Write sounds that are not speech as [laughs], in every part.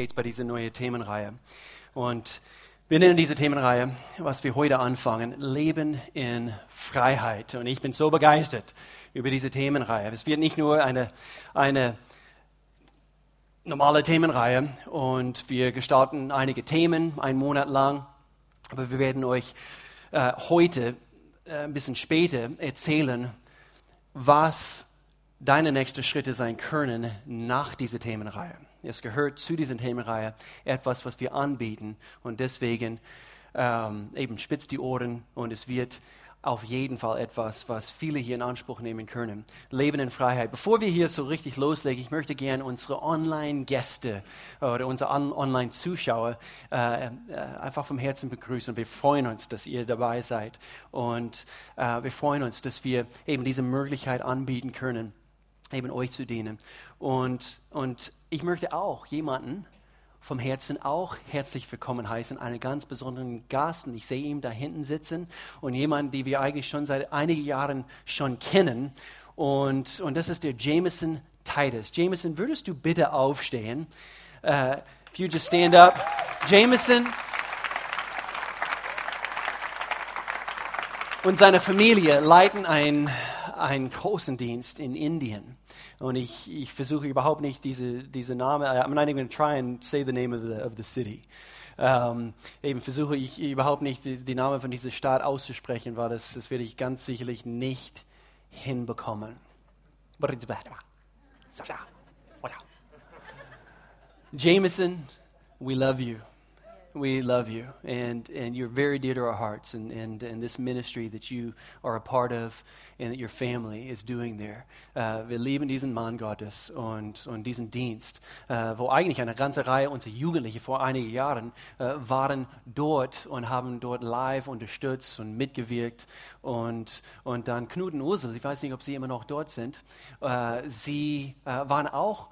jetzt bei dieser neuen Themenreihe. Und wir nennen diese Themenreihe, was wir heute anfangen, Leben in Freiheit. Und ich bin so begeistert über diese Themenreihe. Es wird nicht nur eine, eine normale Themenreihe und wir gestalten einige Themen einen Monat lang, aber wir werden euch äh, heute äh, ein bisschen später erzählen, was deine nächsten Schritte sein können nach dieser Themenreihe. Es gehört zu dieser Themenreihe etwas, was wir anbieten und deswegen ähm, eben spitzt die Ohren und es wird auf jeden Fall etwas, was viele hier in Anspruch nehmen können. Leben in Freiheit. Bevor wir hier so richtig loslegen, ich möchte gerne unsere Online-Gäste oder unsere Online-Zuschauer äh, äh, einfach vom Herzen begrüßen. Wir freuen uns, dass ihr dabei seid und äh, wir freuen uns, dass wir eben diese Möglichkeit anbieten können, eben euch zu dienen. Und, und ich möchte auch jemanden vom Herzen auch herzlich willkommen heißen, einen ganz besonderen Gast. Und ich sehe ihn da hinten sitzen und jemanden, den wir eigentlich schon seit einigen Jahren schon kennen. Und, und das ist der Jameson Titus. Jameson, würdest du bitte aufstehen? Uh, if you just stand up. Jameson und seine Familie leiten einen, einen großen Dienst in Indien. Und ich, ich versuche überhaupt nicht diese, diese Namen, I'm not even going to try and say the name of the, of the city. Ähm, eben versuche ich überhaupt nicht die, die Namen von dieser Stadt auszusprechen, weil das, das werde ich ganz sicherlich nicht hinbekommen. Jameson, we love you. We love you, and, and you're very dear to our hearts, and, and, and this ministry that you are a part of and that your family is doing there. Uh, wir lieben diesen Mann Gottes und, und diesen Dienst, uh, wo eigentlich eine ganze Reihe unserer Jugendliche vor einigen Jahren uh, waren dort und haben dort live unterstützt und mitgewirkt. Und, und dann Knut und Ursel, ich weiß nicht, ob sie immer noch dort sind, sie waren auch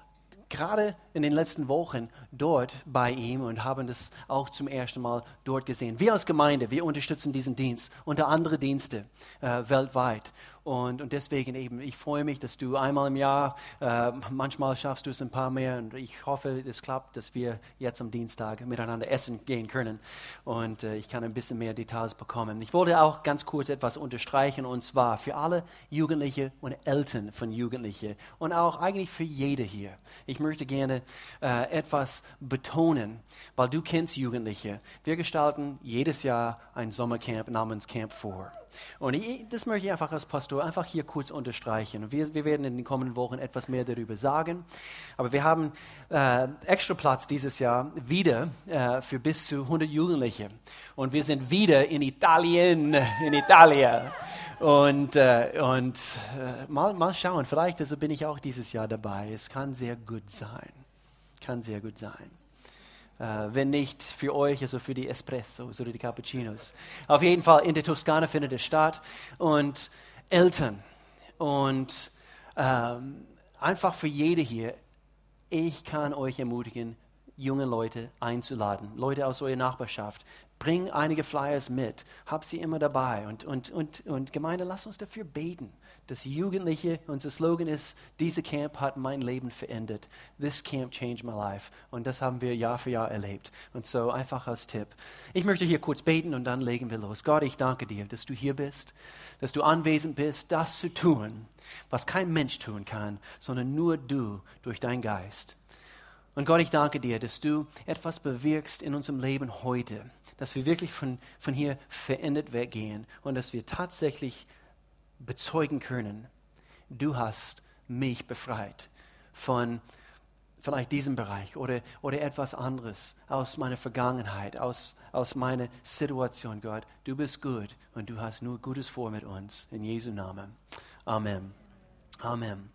gerade in den letzten Wochen dort bei ihm und haben das auch zum ersten Mal dort gesehen. Wir als Gemeinde, wir unterstützen diesen Dienst unter andere Dienste äh, weltweit. Und, und deswegen eben, ich freue mich, dass du einmal im Jahr, äh, manchmal schaffst du es ein paar mehr und ich hoffe, es klappt, dass wir jetzt am Dienstag miteinander essen gehen können und äh, ich kann ein bisschen mehr Details bekommen. Ich wollte auch ganz kurz etwas unterstreichen und zwar für alle Jugendliche und Eltern von Jugendlichen und auch eigentlich für jede hier. Ich möchte gerne äh, etwas betonen, weil du kennst Jugendliche. Wir gestalten jedes Jahr ein Sommercamp namens Camp 4. Und ich, das möchte ich einfach als Pastor einfach hier kurz unterstreichen. Wir, wir werden in den kommenden Wochen etwas mehr darüber sagen. Aber wir haben äh, extra Platz dieses Jahr wieder äh, für bis zu 100 Jugendliche. Und wir sind wieder in Italien, in Italien. Und, äh, und äh, mal, mal schauen, vielleicht also bin ich auch dieses Jahr dabei. Es kann sehr gut sein. Kann sehr gut sein. Uh, wenn nicht für euch, also für die Espressos oder die Cappuccinos. Auf jeden Fall in der Toskana findet es statt. Und Eltern und ähm, einfach für jede hier, ich kann euch ermutigen, junge Leute einzuladen, Leute aus eurer Nachbarschaft. Bring einige Flyers mit, hab sie immer dabei. Und, und, und, und Gemeinde, lass uns dafür beten das Jugendliche, unser Slogan ist, diese Camp hat mein Leben verändert. This camp changed my life. Und das haben wir Jahr für Jahr erlebt. Und so einfach als Tipp. Ich möchte hier kurz beten und dann legen wir los. Gott, ich danke dir, dass du hier bist, dass du anwesend bist, das zu tun, was kein Mensch tun kann, sondern nur du durch deinen Geist. Und Gott, ich danke dir, dass du etwas bewirkst in unserem Leben heute, dass wir wirklich von, von hier verändert weggehen und dass wir tatsächlich bezeugen können, du hast mich befreit von vielleicht diesem Bereich oder, oder etwas anderes aus meiner Vergangenheit, aus, aus meiner Situation, Gott. Du bist gut und du hast nur Gutes vor mit uns. In Jesu Namen. Amen. Amen.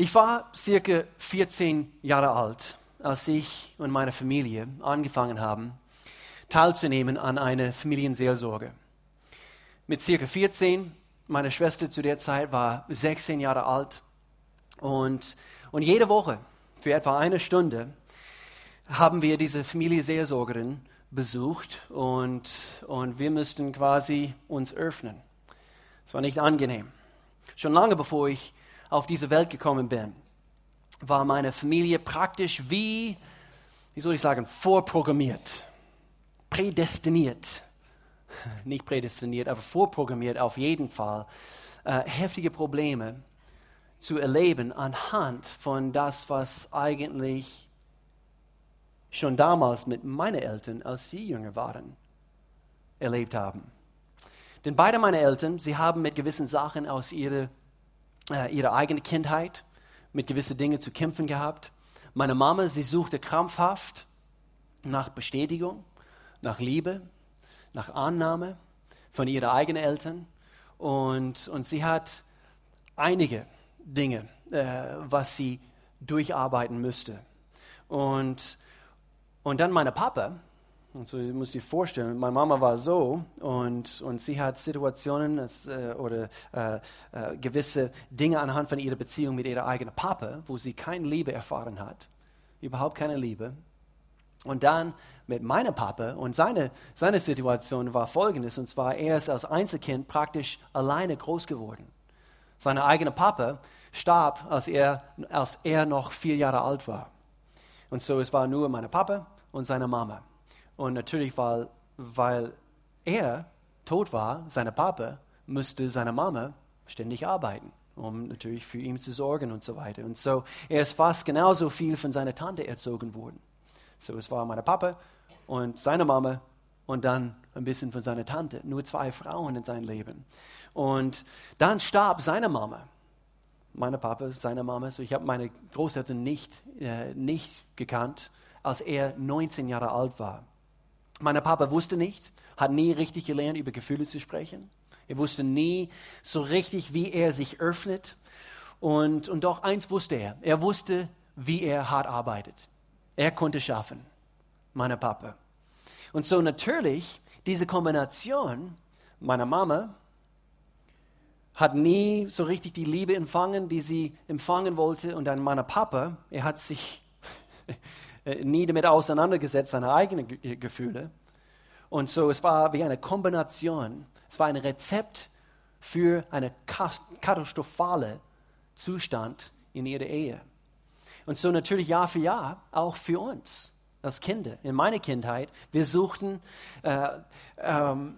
Ich war circa 14 Jahre alt, als ich und meine Familie angefangen haben, teilzunehmen an einer Familienseelsorge. Mit circa 14 meine Schwester zu der Zeit war 16 Jahre alt und, und jede Woche für etwa eine Stunde haben wir diese Familie Seelsorgerin besucht und, und wir mussten quasi uns öffnen. Es war nicht angenehm. Schon lange bevor ich auf diese Welt gekommen bin, war meine Familie praktisch wie wie soll ich sagen, vorprogrammiert, prädestiniert, [laughs] nicht prädestiniert, aber vorprogrammiert auf jeden Fall, äh, heftige Probleme zu erleben anhand von das, was eigentlich schon damals mit meinen Eltern, als sie jünger waren, erlebt haben. Denn beide meine Eltern, sie haben mit gewissen Sachen aus ihrer, äh, ihrer eigenen Kindheit, mit gewissen Dingen zu kämpfen gehabt. Meine Mama, sie suchte krampfhaft nach Bestätigung, nach Liebe, nach Annahme von ihren eigenen Eltern. Und, und sie hat einige Dinge, äh, was sie durcharbeiten müsste. Und, und dann meine Papa, und so ich muss dir vorstellen, meine Mama war so und, und sie hat Situationen äh, oder äh, äh, gewisse Dinge anhand von ihrer Beziehung mit ihrer eigenen Papa, wo sie keine Liebe erfahren hat, überhaupt keine Liebe. Und dann mit meinem Papa und seine, seine Situation war folgendes, und zwar er ist als Einzelkind praktisch alleine groß geworden. Sein eigener Papa starb, als er, als er noch vier Jahre alt war. Und so es war nur mein Papa und seine Mama. Und natürlich, weil, weil er tot war, seine Papa, musste seine Mama ständig arbeiten, um natürlich für ihn zu sorgen und so weiter. Und so er ist fast genauso viel von seiner Tante erzogen worden. So es war mein Papa und seine Mama und dann ein bisschen von seiner Tante. Nur zwei Frauen in seinem Leben. Und dann starb seine Mama meine Papa, seine Mama. So, ich habe meine Großeltern nicht, äh, nicht gekannt, als er 19 Jahre alt war. Mein Papa wusste nicht, hat nie richtig gelernt, über Gefühle zu sprechen. Er wusste nie so richtig, wie er sich öffnet. Und, und doch eins wusste er. Er wusste, wie er hart arbeitet. Er konnte schaffen. Mein Papa. Und so natürlich diese Kombination meiner Mama hat nie so richtig die Liebe empfangen, die sie empfangen wollte. Und dann mein Papa, er hat sich nie damit auseinandergesetzt, seine eigenen Gefühle. Und so, es war wie eine Kombination. Es war ein Rezept für einen katastrophalen Zustand in ihrer Ehe. Und so natürlich Jahr für Jahr auch für uns als Kinder. In meiner Kindheit, wir suchten äh, ähm,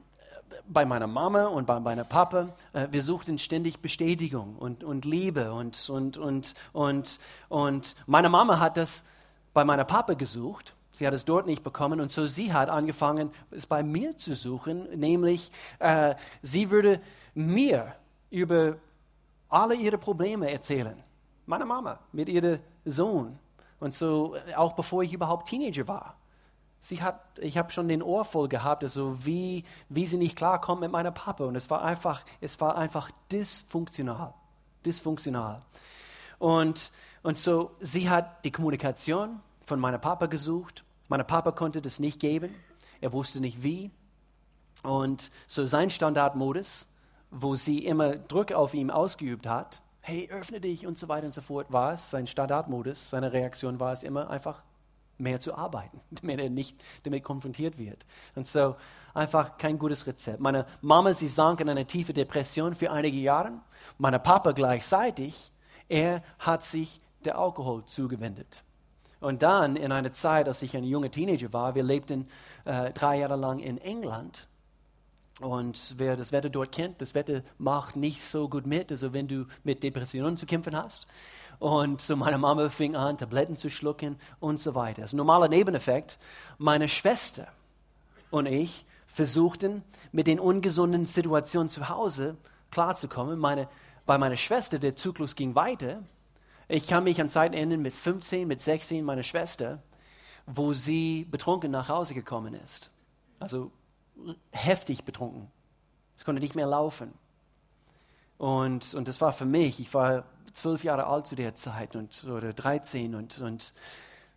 bei meiner Mama und bei meiner Papa, äh, wir suchten ständig Bestätigung und, und Liebe. Und, und, und, und, und meine Mama hat das bei meiner Papa gesucht. Sie hat es dort nicht bekommen und so sie hat angefangen, es bei mir zu suchen, nämlich äh, sie würde mir über alle ihre Probleme erzählen. Meine Mama mit ihrem Sohn. Und so äh, auch bevor ich überhaupt Teenager war. Sie hat, ich habe schon den Ohr voll gehabt, also wie, wie sie nicht klarkommt mit meiner Papa. Und es war einfach, es war einfach dysfunktional. Dysfunktional. Und, und so, sie hat die Kommunikation von meinem Papa gesucht. Mein Papa konnte das nicht geben. Er wusste nicht wie. Und so sein Standardmodus, wo sie immer Druck auf ihn ausgeübt hat, hey, öffne dich und so weiter und so fort, war es, sein Standardmodus, seine Reaktion war es immer einfach mehr zu arbeiten, [laughs] damit er nicht damit konfrontiert wird. Und so einfach kein gutes Rezept. Meine Mama, sie sank in eine tiefe Depression für einige Jahre. Mein Papa gleichzeitig, er hat sich der Alkohol zugewendet. Und dann in einer Zeit, als ich ein junger Teenager war, wir lebten äh, drei Jahre lang in England. Und wer das Wetter dort kennt, das Wetter macht nicht so gut mit, also wenn du mit Depressionen zu kämpfen hast. Und so meine Mama fing an, Tabletten zu schlucken und so weiter. Das normaler Nebeneffekt. Meine Schwester und ich versuchten, mit den ungesunden Situationen zu Hause klarzukommen. Meine, bei meiner Schwester, der Zyklus ging weiter. Ich kann mich an Zeiten erinnern, mit 15, mit 16, meine Schwester, wo sie betrunken nach Hause gekommen ist. Also heftig betrunken. Es konnte nicht mehr laufen. Und, und das war für mich, ich war zwölf Jahre alt zu der Zeit und, oder 13 und, und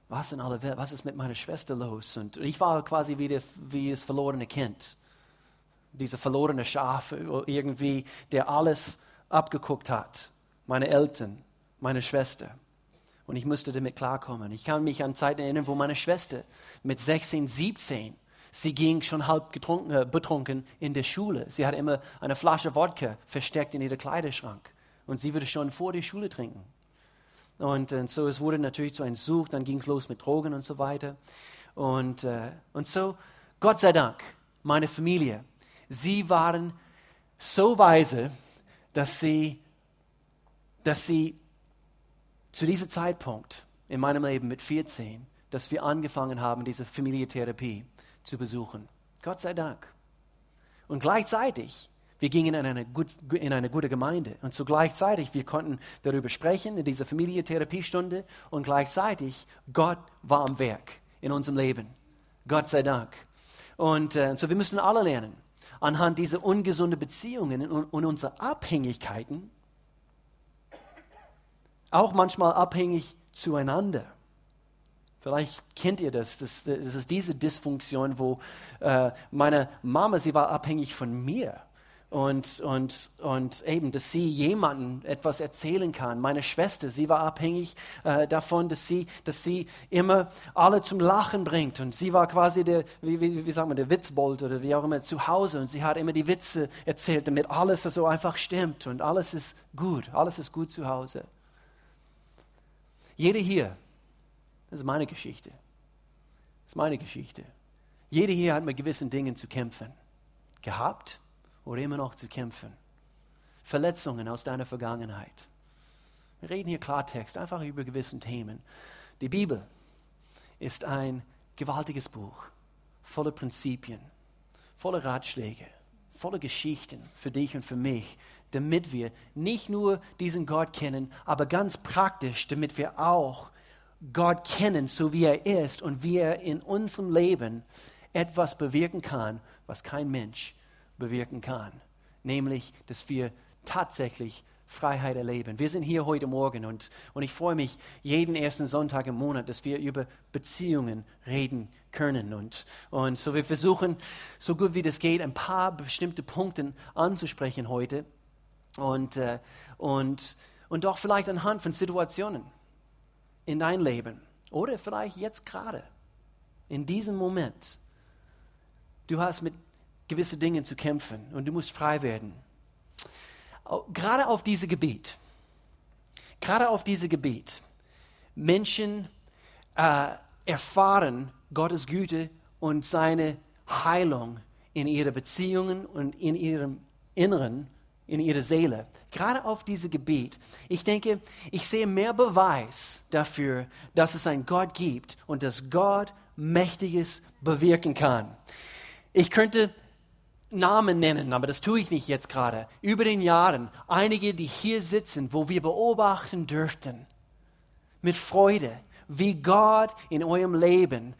was in aller Welt, was ist mit meiner Schwester los? Und ich war quasi wie, der, wie das verlorene Kind, dieser verlorene Schaf irgendwie, der alles abgeguckt hat. Meine Eltern, meine Schwester. Und ich musste damit klarkommen. Ich kann mich an Zeiten erinnern, wo meine Schwester mit 16, 17 Sie ging schon halb äh, betrunken in der Schule. Sie hatte immer eine Flasche Wodka versteckt in ihrem Kleiderschrank. Und sie würde schon vor der Schule trinken. Und, und so, es wurde natürlich zu einem Such, dann ging es los mit Drogen und so weiter. Und, äh, und so, Gott sei Dank, meine Familie, sie waren so weise, dass sie, dass sie zu diesem Zeitpunkt in meinem Leben mit 14, dass wir angefangen haben, diese Familientherapie zu besuchen. Gott sei Dank. Und gleichzeitig, wir gingen in eine, gut, in eine gute Gemeinde und zu gleichzeitig, wir konnten darüber sprechen in dieser Familientherapiestunde und gleichzeitig, Gott war am Werk in unserem Leben. Gott sei Dank. Und äh, so wir müssen alle lernen, anhand dieser ungesunden Beziehungen und, und unserer Abhängigkeiten, auch manchmal abhängig zueinander. Vielleicht kennt ihr das. Das, das ist diese Dysfunktion, wo äh, meine Mama, sie war abhängig von mir. Und, und, und eben, dass sie jemandem etwas erzählen kann. Meine Schwester, sie war abhängig äh, davon, dass sie, dass sie immer alle zum Lachen bringt. Und sie war quasi der, wie, wie, wie sagen wir, der Witzbold oder wie auch immer zu Hause. Und sie hat immer die Witze erzählt, damit alles so einfach stimmt. Und alles ist gut. Alles ist gut zu Hause. Jeder hier, das ist meine Geschichte. Das ist meine Geschichte. Jeder hier hat mit gewissen Dingen zu kämpfen. Gehabt oder immer noch zu kämpfen. Verletzungen aus deiner Vergangenheit. Wir reden hier Klartext, einfach über gewisse Themen. Die Bibel ist ein gewaltiges Buch, voller Prinzipien, voller Ratschläge, voller Geschichten für dich und für mich, damit wir nicht nur diesen Gott kennen, aber ganz praktisch, damit wir auch Gott kennen, so wie er ist und wie er in unserem Leben etwas bewirken kann, was kein Mensch bewirken kann. Nämlich, dass wir tatsächlich Freiheit erleben. Wir sind hier heute Morgen und, und ich freue mich jeden ersten Sonntag im Monat, dass wir über Beziehungen reden können. Und, und so wir versuchen, so gut wie das geht, ein paar bestimmte Punkte anzusprechen heute und, äh, und, und doch vielleicht anhand von Situationen in dein Leben oder vielleicht jetzt gerade, in diesem Moment. Du hast mit gewissen Dingen zu kämpfen und du musst frei werden. Gerade auf diesem Gebiet, gerade auf diesem Gebiet, Menschen äh, erfahren Gottes Güte und seine Heilung in ihren Beziehungen und in ihrem Inneren in ihre Seele. Gerade auf diesem Gebiet. Ich denke, ich sehe mehr Beweis dafür, dass es einen Gott gibt und dass Gott Mächtiges bewirken kann. Ich könnte Namen nennen, aber das tue ich nicht jetzt gerade. Über den Jahren, einige, die hier sitzen, wo wir beobachten dürften, mit Freude, wie Gott in eurem Leben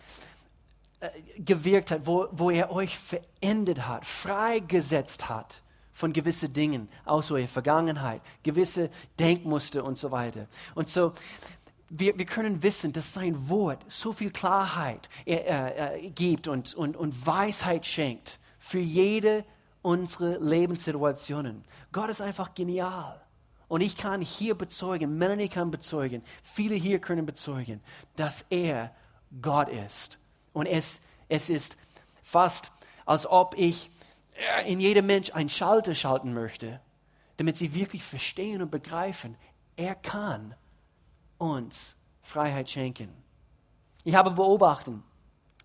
äh, gewirkt hat, wo, wo er euch verändert hat, freigesetzt hat von gewissen Dingen aus eurer Vergangenheit, gewisse Denkmuster und so weiter. Und so, wir, wir können wissen, dass sein Wort so viel Klarheit äh, äh, gibt und, und, und Weisheit schenkt für jede unserer Lebenssituationen. Gott ist einfach genial. Und ich kann hier bezeugen, Melanie kann bezeugen, viele hier können bezeugen, dass er Gott ist. Und es, es ist fast, als ob ich in jedem Mensch einen Schalter schalten möchte, damit sie wirklich verstehen und begreifen, er kann uns Freiheit schenken. Ich habe beobachten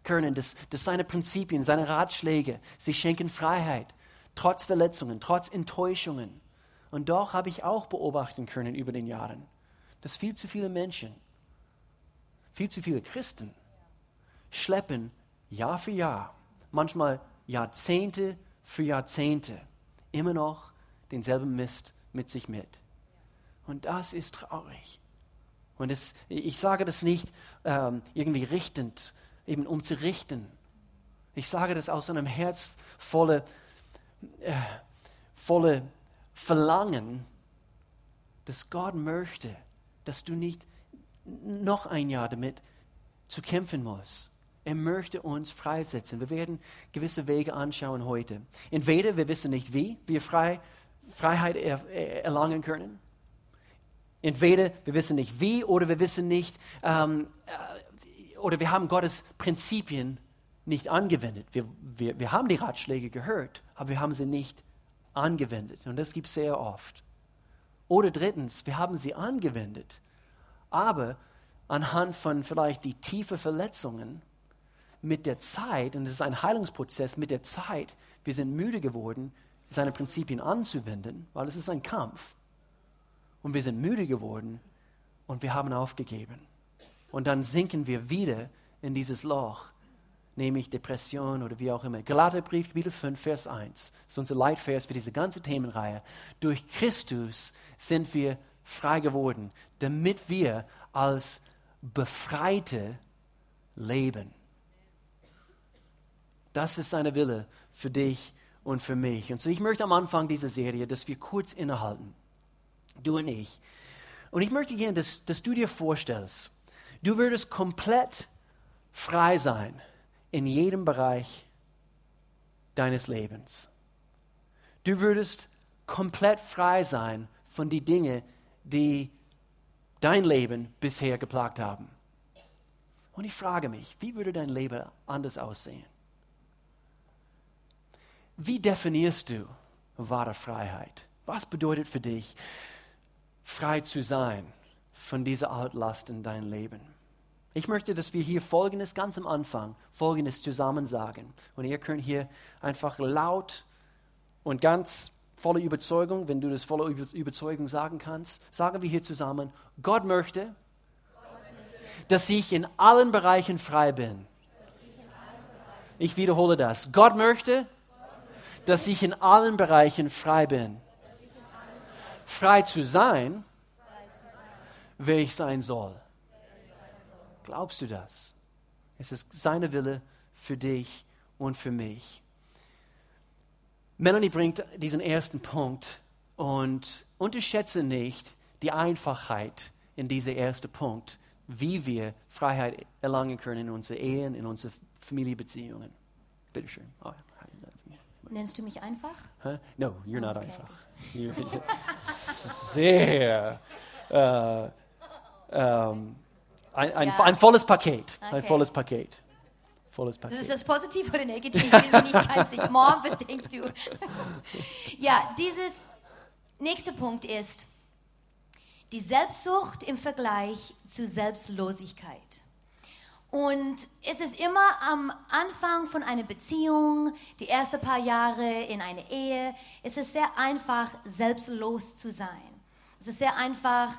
können, dass, dass seine Prinzipien, seine Ratschläge, sie schenken Freiheit, trotz Verletzungen, trotz Enttäuschungen. Und doch habe ich auch beobachten können über den Jahren, dass viel zu viele Menschen, viel zu viele Christen schleppen Jahr für Jahr, manchmal Jahrzehnte für Jahrzehnte immer noch denselben Mist mit sich mit. Und das ist traurig. Und es, ich sage das nicht ähm, irgendwie richtend, eben um zu richten. Ich sage das aus einem Herz volle, äh, volle Verlangen, dass Gott möchte, dass du nicht noch ein Jahr damit zu kämpfen musst. Er möchte uns freisetzen. Wir werden gewisse Wege anschauen heute. Entweder wir wissen nicht, wie wir frei, Freiheit er, erlangen können. Entweder wir wissen nicht wie oder wir wissen nicht, ähm, äh, oder wir haben Gottes Prinzipien nicht angewendet. Wir, wir, wir haben die Ratschläge gehört, aber wir haben sie nicht angewendet. Und das gibt es sehr oft. Oder drittens, wir haben sie angewendet, Aber anhand von vielleicht die tiefen Verletzungen mit der Zeit, und es ist ein Heilungsprozess, mit der Zeit, wir sind müde geworden, seine Prinzipien anzuwenden, weil es ist ein Kampf. Und wir sind müde geworden und wir haben aufgegeben. Und dann sinken wir wieder in dieses Loch, nämlich Depression oder wie auch immer. Galaterbrief, Kapitel 5, Vers 1. Das ist unser Leitvers für diese ganze Themenreihe. Durch Christus sind wir frei geworden, damit wir als Befreite leben. Das ist seine Wille für dich und für mich. Und so ich möchte am Anfang dieser Serie, dass wir kurz innehalten, du und ich. Und ich möchte gerne, dass, dass du dir vorstellst, du würdest komplett frei sein in jedem Bereich deines Lebens. Du würdest komplett frei sein von den Dingen, die dein Leben bisher geplagt haben. Und ich frage mich, wie würde dein Leben anders aussehen? Wie definierst du wahre Freiheit? Was bedeutet für dich, frei zu sein von dieser Altlast in deinem Leben? Ich möchte, dass wir hier Folgendes ganz am Anfang, Folgendes zusammen sagen. Und ihr könnt hier einfach laut und ganz voller Überzeugung, wenn du das voller Überzeugung sagen kannst, sagen wir hier zusammen, Gott möchte, dass ich in allen Bereichen frei bin. Ich wiederhole das. Gott möchte, dass ich in allen Bereichen frei bin. Frei zu sein, wer ich sein soll. Glaubst du das? Es ist seine Wille für dich und für mich. Melanie bringt diesen ersten Punkt und unterschätze nicht die Einfachheit in diesem ersten Punkt, wie wir Freiheit erlangen können in unseren Ehen, in unseren Familienbeziehungen. Bitte schön. Oh, Nennst du mich einfach? Huh? No, you're not okay. einfach. You're [laughs] sehr. Uh, um, ein, ein, ja. ein, volles Paket. Okay. Ein volles Paket. Volles Paket. Ist das positiv oder negativ? Ich bin nicht ganz sicher. Mom, was denkst du? [laughs] ja, dieses nächste Punkt ist die Selbstsucht im Vergleich zu Selbstlosigkeit. Und es ist immer am Anfang von einer Beziehung, die ersten paar Jahre in einer Ehe, es ist sehr einfach, selbstlos zu sein. Es ist sehr einfach,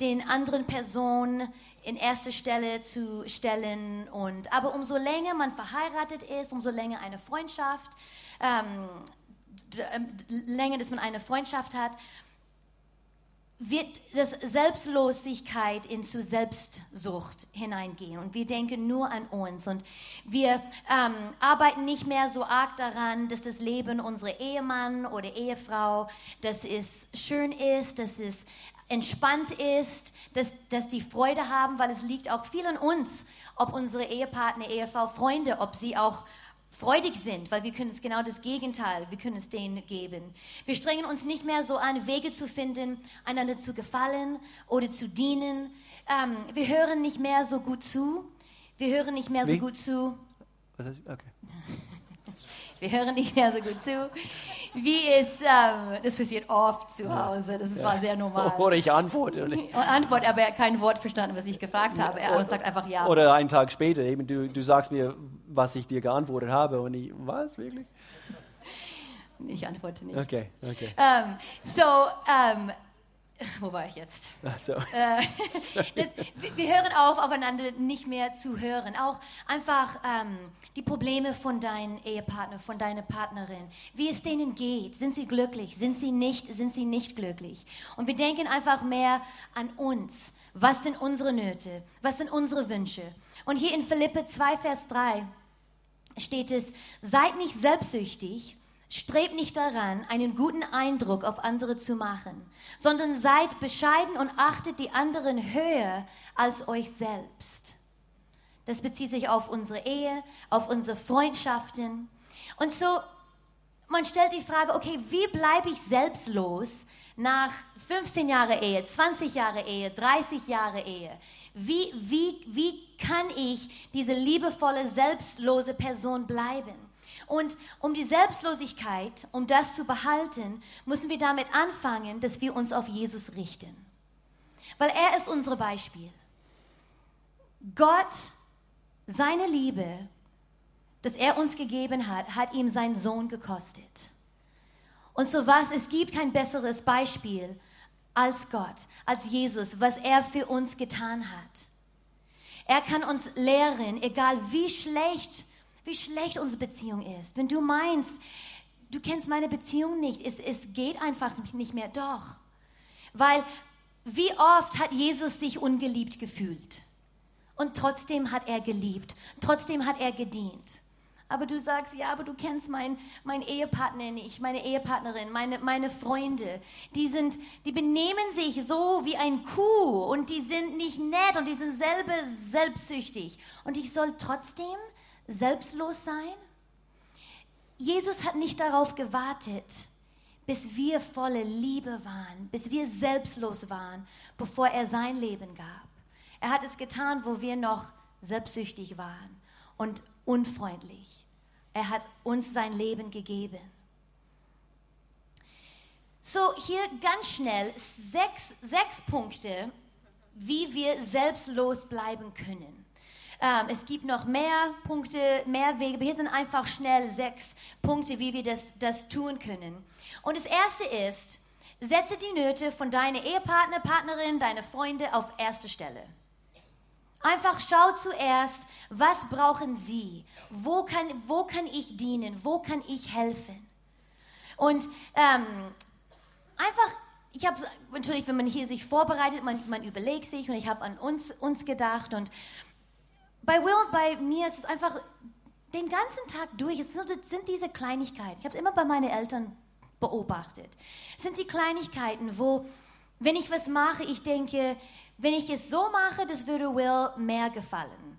den anderen Personen in erste Stelle zu stellen. Und, aber umso länger man verheiratet ist, umso länger eine Freundschaft, ähm, länger, dass man eine Freundschaft hat, wird das Selbstlosigkeit in zu Selbstsucht hineingehen und wir denken nur an uns und wir ähm, arbeiten nicht mehr so arg daran, dass das Leben unserer Ehemann oder Ehefrau, dass es schön ist, dass es entspannt ist, dass, dass die Freude haben, weil es liegt auch viel an uns, ob unsere Ehepartner, Ehefrau, Freunde, ob sie auch freudig sind, weil wir können es genau das Gegenteil, wir können es denen geben. Wir strengen uns nicht mehr so an, Wege zu finden, einander zu gefallen oder zu dienen. Ähm, wir hören nicht mehr so gut zu. Wir hören nicht mehr Wie? so gut zu. Okay. Wir hören nicht mehr so gut zu. Wie ist, ähm, das passiert oft zu Hause, das ja. war sehr normal. Oder ich antworte. [laughs] Antwort, aber er hat kein Wort verstanden, was ich gefragt habe. Er sagt einfach ja. Oder einen Tag später, eben du, du sagst mir, was ich dir geantwortet habe und ich, was, wirklich? Ich antworte nicht. Okay, okay. Um, ähm, so, um, ähm, [laughs] wo war ich jetzt? So. Äh, [laughs] [laughs] das, wir hören auf, aufeinander nicht mehr zu hören. Auch einfach ähm, die Probleme von deinem Ehepartner, von deiner Partnerin. Wie es denen geht. Sind sie glücklich? Sind sie nicht? Sind sie nicht glücklich? Und wir denken einfach mehr an uns. Was sind unsere Nöte? Was sind unsere Wünsche? Und hier in Philippe 2, Vers 3 steht es, seid nicht selbstsüchtig Strebt nicht daran, einen guten Eindruck auf andere zu machen, sondern seid bescheiden und achtet die anderen höher als euch selbst. Das bezieht sich auf unsere Ehe, auf unsere Freundschaften. Und so, man stellt die Frage, okay, wie bleibe ich selbstlos nach 15 Jahre Ehe, 20 Jahre Ehe, 30 Jahre Ehe? Wie, wie, wie kann ich diese liebevolle, selbstlose Person bleiben? Und um die Selbstlosigkeit, um das zu behalten, müssen wir damit anfangen, dass wir uns auf Jesus richten. Weil er ist unser Beispiel. Gott, seine Liebe, das er uns gegeben hat, hat ihm seinen Sohn gekostet. Und so was, es gibt kein besseres Beispiel als Gott, als Jesus, was er für uns getan hat. Er kann uns lehren, egal wie schlecht, wie schlecht unsere Beziehung ist. Wenn du meinst, du kennst meine Beziehung nicht, es, es geht einfach nicht mehr, doch. Weil wie oft hat Jesus sich ungeliebt gefühlt? Und trotzdem hat er geliebt, trotzdem hat er gedient. Aber du sagst, ja, aber du kennst meinen mein Ehepartner nicht, meine Ehepartnerin, meine, meine Freunde. Die, sind, die benehmen sich so wie ein Kuh und die sind nicht nett und die sind selber selbstsüchtig. Und ich soll trotzdem selbstlos sein? Jesus hat nicht darauf gewartet, bis wir volle Liebe waren, bis wir selbstlos waren, bevor er sein Leben gab. Er hat es getan, wo wir noch selbstsüchtig waren und unfreundlich. Er hat uns sein Leben gegeben. So, hier ganz schnell sechs, sechs Punkte, wie wir selbstlos bleiben können. Ähm, es gibt noch mehr Punkte, mehr Wege, aber hier sind einfach schnell sechs Punkte, wie wir das, das tun können. Und das erste ist, setze die Nöte von deiner Ehepartner, Partnerin, deine Freunde auf erste Stelle. Einfach schau zuerst, was brauchen sie? Wo kann, wo kann ich dienen? Wo kann ich helfen? Und ähm, einfach, ich habe, natürlich, wenn man hier sich vorbereitet, man, man überlegt sich und ich habe an uns, uns gedacht und bei Will und bei mir ist es einfach den ganzen Tag durch, es sind diese Kleinigkeiten. Ich habe es immer bei meinen Eltern beobachtet. Es sind die Kleinigkeiten, wo, wenn ich was mache, ich denke, wenn ich es so mache, das würde Will mehr gefallen.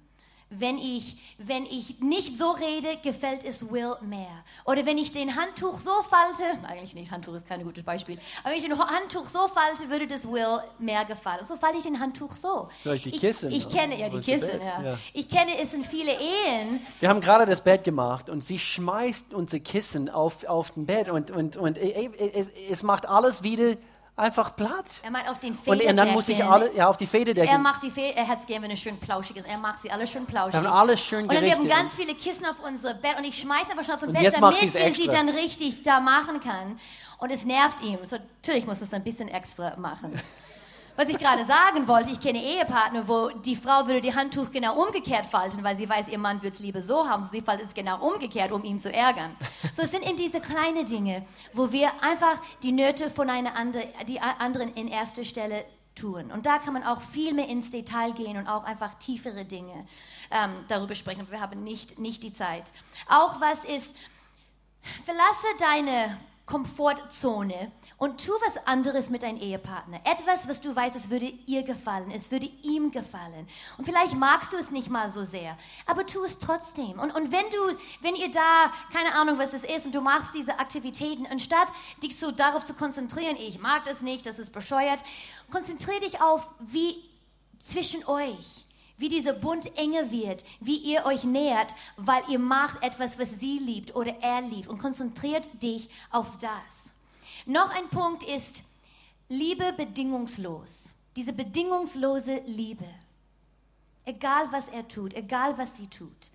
Wenn ich, wenn ich nicht so rede, gefällt es Will mehr. Oder wenn ich den Handtuch so falte, [laughs] eigentlich nicht, Handtuch ist kein gutes Beispiel, aber wenn ich den Handtuch so falte, würde das Will mehr gefallen. So falte ich den Handtuch so. Vielleicht die Kissen. Ich, ich kenne, ja, die Kissen, ja. ja. Ich kenne es in viele Ehen. Wir haben gerade das Bett gemacht und sie schmeißt unser Kissen auf, auf den Bett und, und, und es, es macht alles wieder einfach platt. Er meint auf den Federdecken. Und dann muss ich alle, ja, auf die Federdecken. Er macht die Feder, er hat es gerne, wenn es schön plauschig ist. Er macht sie alle schön plauschig. Dann alles schön Und dann wir haben ganz viele Kissen auf unser Bett und ich schmeiße einfach schon auf dem Bett, damit wir sie dann richtig da machen kann. Und es nervt ihm. So, natürlich muss es ein bisschen extra machen. [laughs] Was ich gerade sagen wollte, ich kenne Ehepartner, wo die Frau würde die Handtuch genau umgekehrt falten, weil sie weiß, ihr Mann wird es lieber so haben. Sie faltet es genau umgekehrt, um ihn zu ärgern. So es sind in diese kleinen Dinge, wo wir einfach die Nöte von einer andere, die anderen in erster Stelle tun. Und da kann man auch viel mehr ins Detail gehen und auch einfach tiefere Dinge ähm, darüber sprechen. Wir haben nicht, nicht die Zeit. Auch was ist, verlasse deine Komfortzone und tu was anderes mit deinem Ehepartner. Etwas, was du weißt, es würde ihr gefallen, es würde ihm gefallen. Und vielleicht magst du es nicht mal so sehr, aber tu es trotzdem. Und, und wenn du, wenn ihr da, keine Ahnung, was es ist, und du machst diese Aktivitäten, anstatt dich so darauf zu konzentrieren, ich mag das nicht, das ist bescheuert, konzentriere dich auf, wie zwischen euch wie dieser Bund enger wird, wie ihr euch nähert, weil ihr macht etwas, was sie liebt oder er liebt und konzentriert dich auf das. Noch ein Punkt ist Liebe bedingungslos. Diese bedingungslose Liebe. Egal was er tut, egal was sie tut.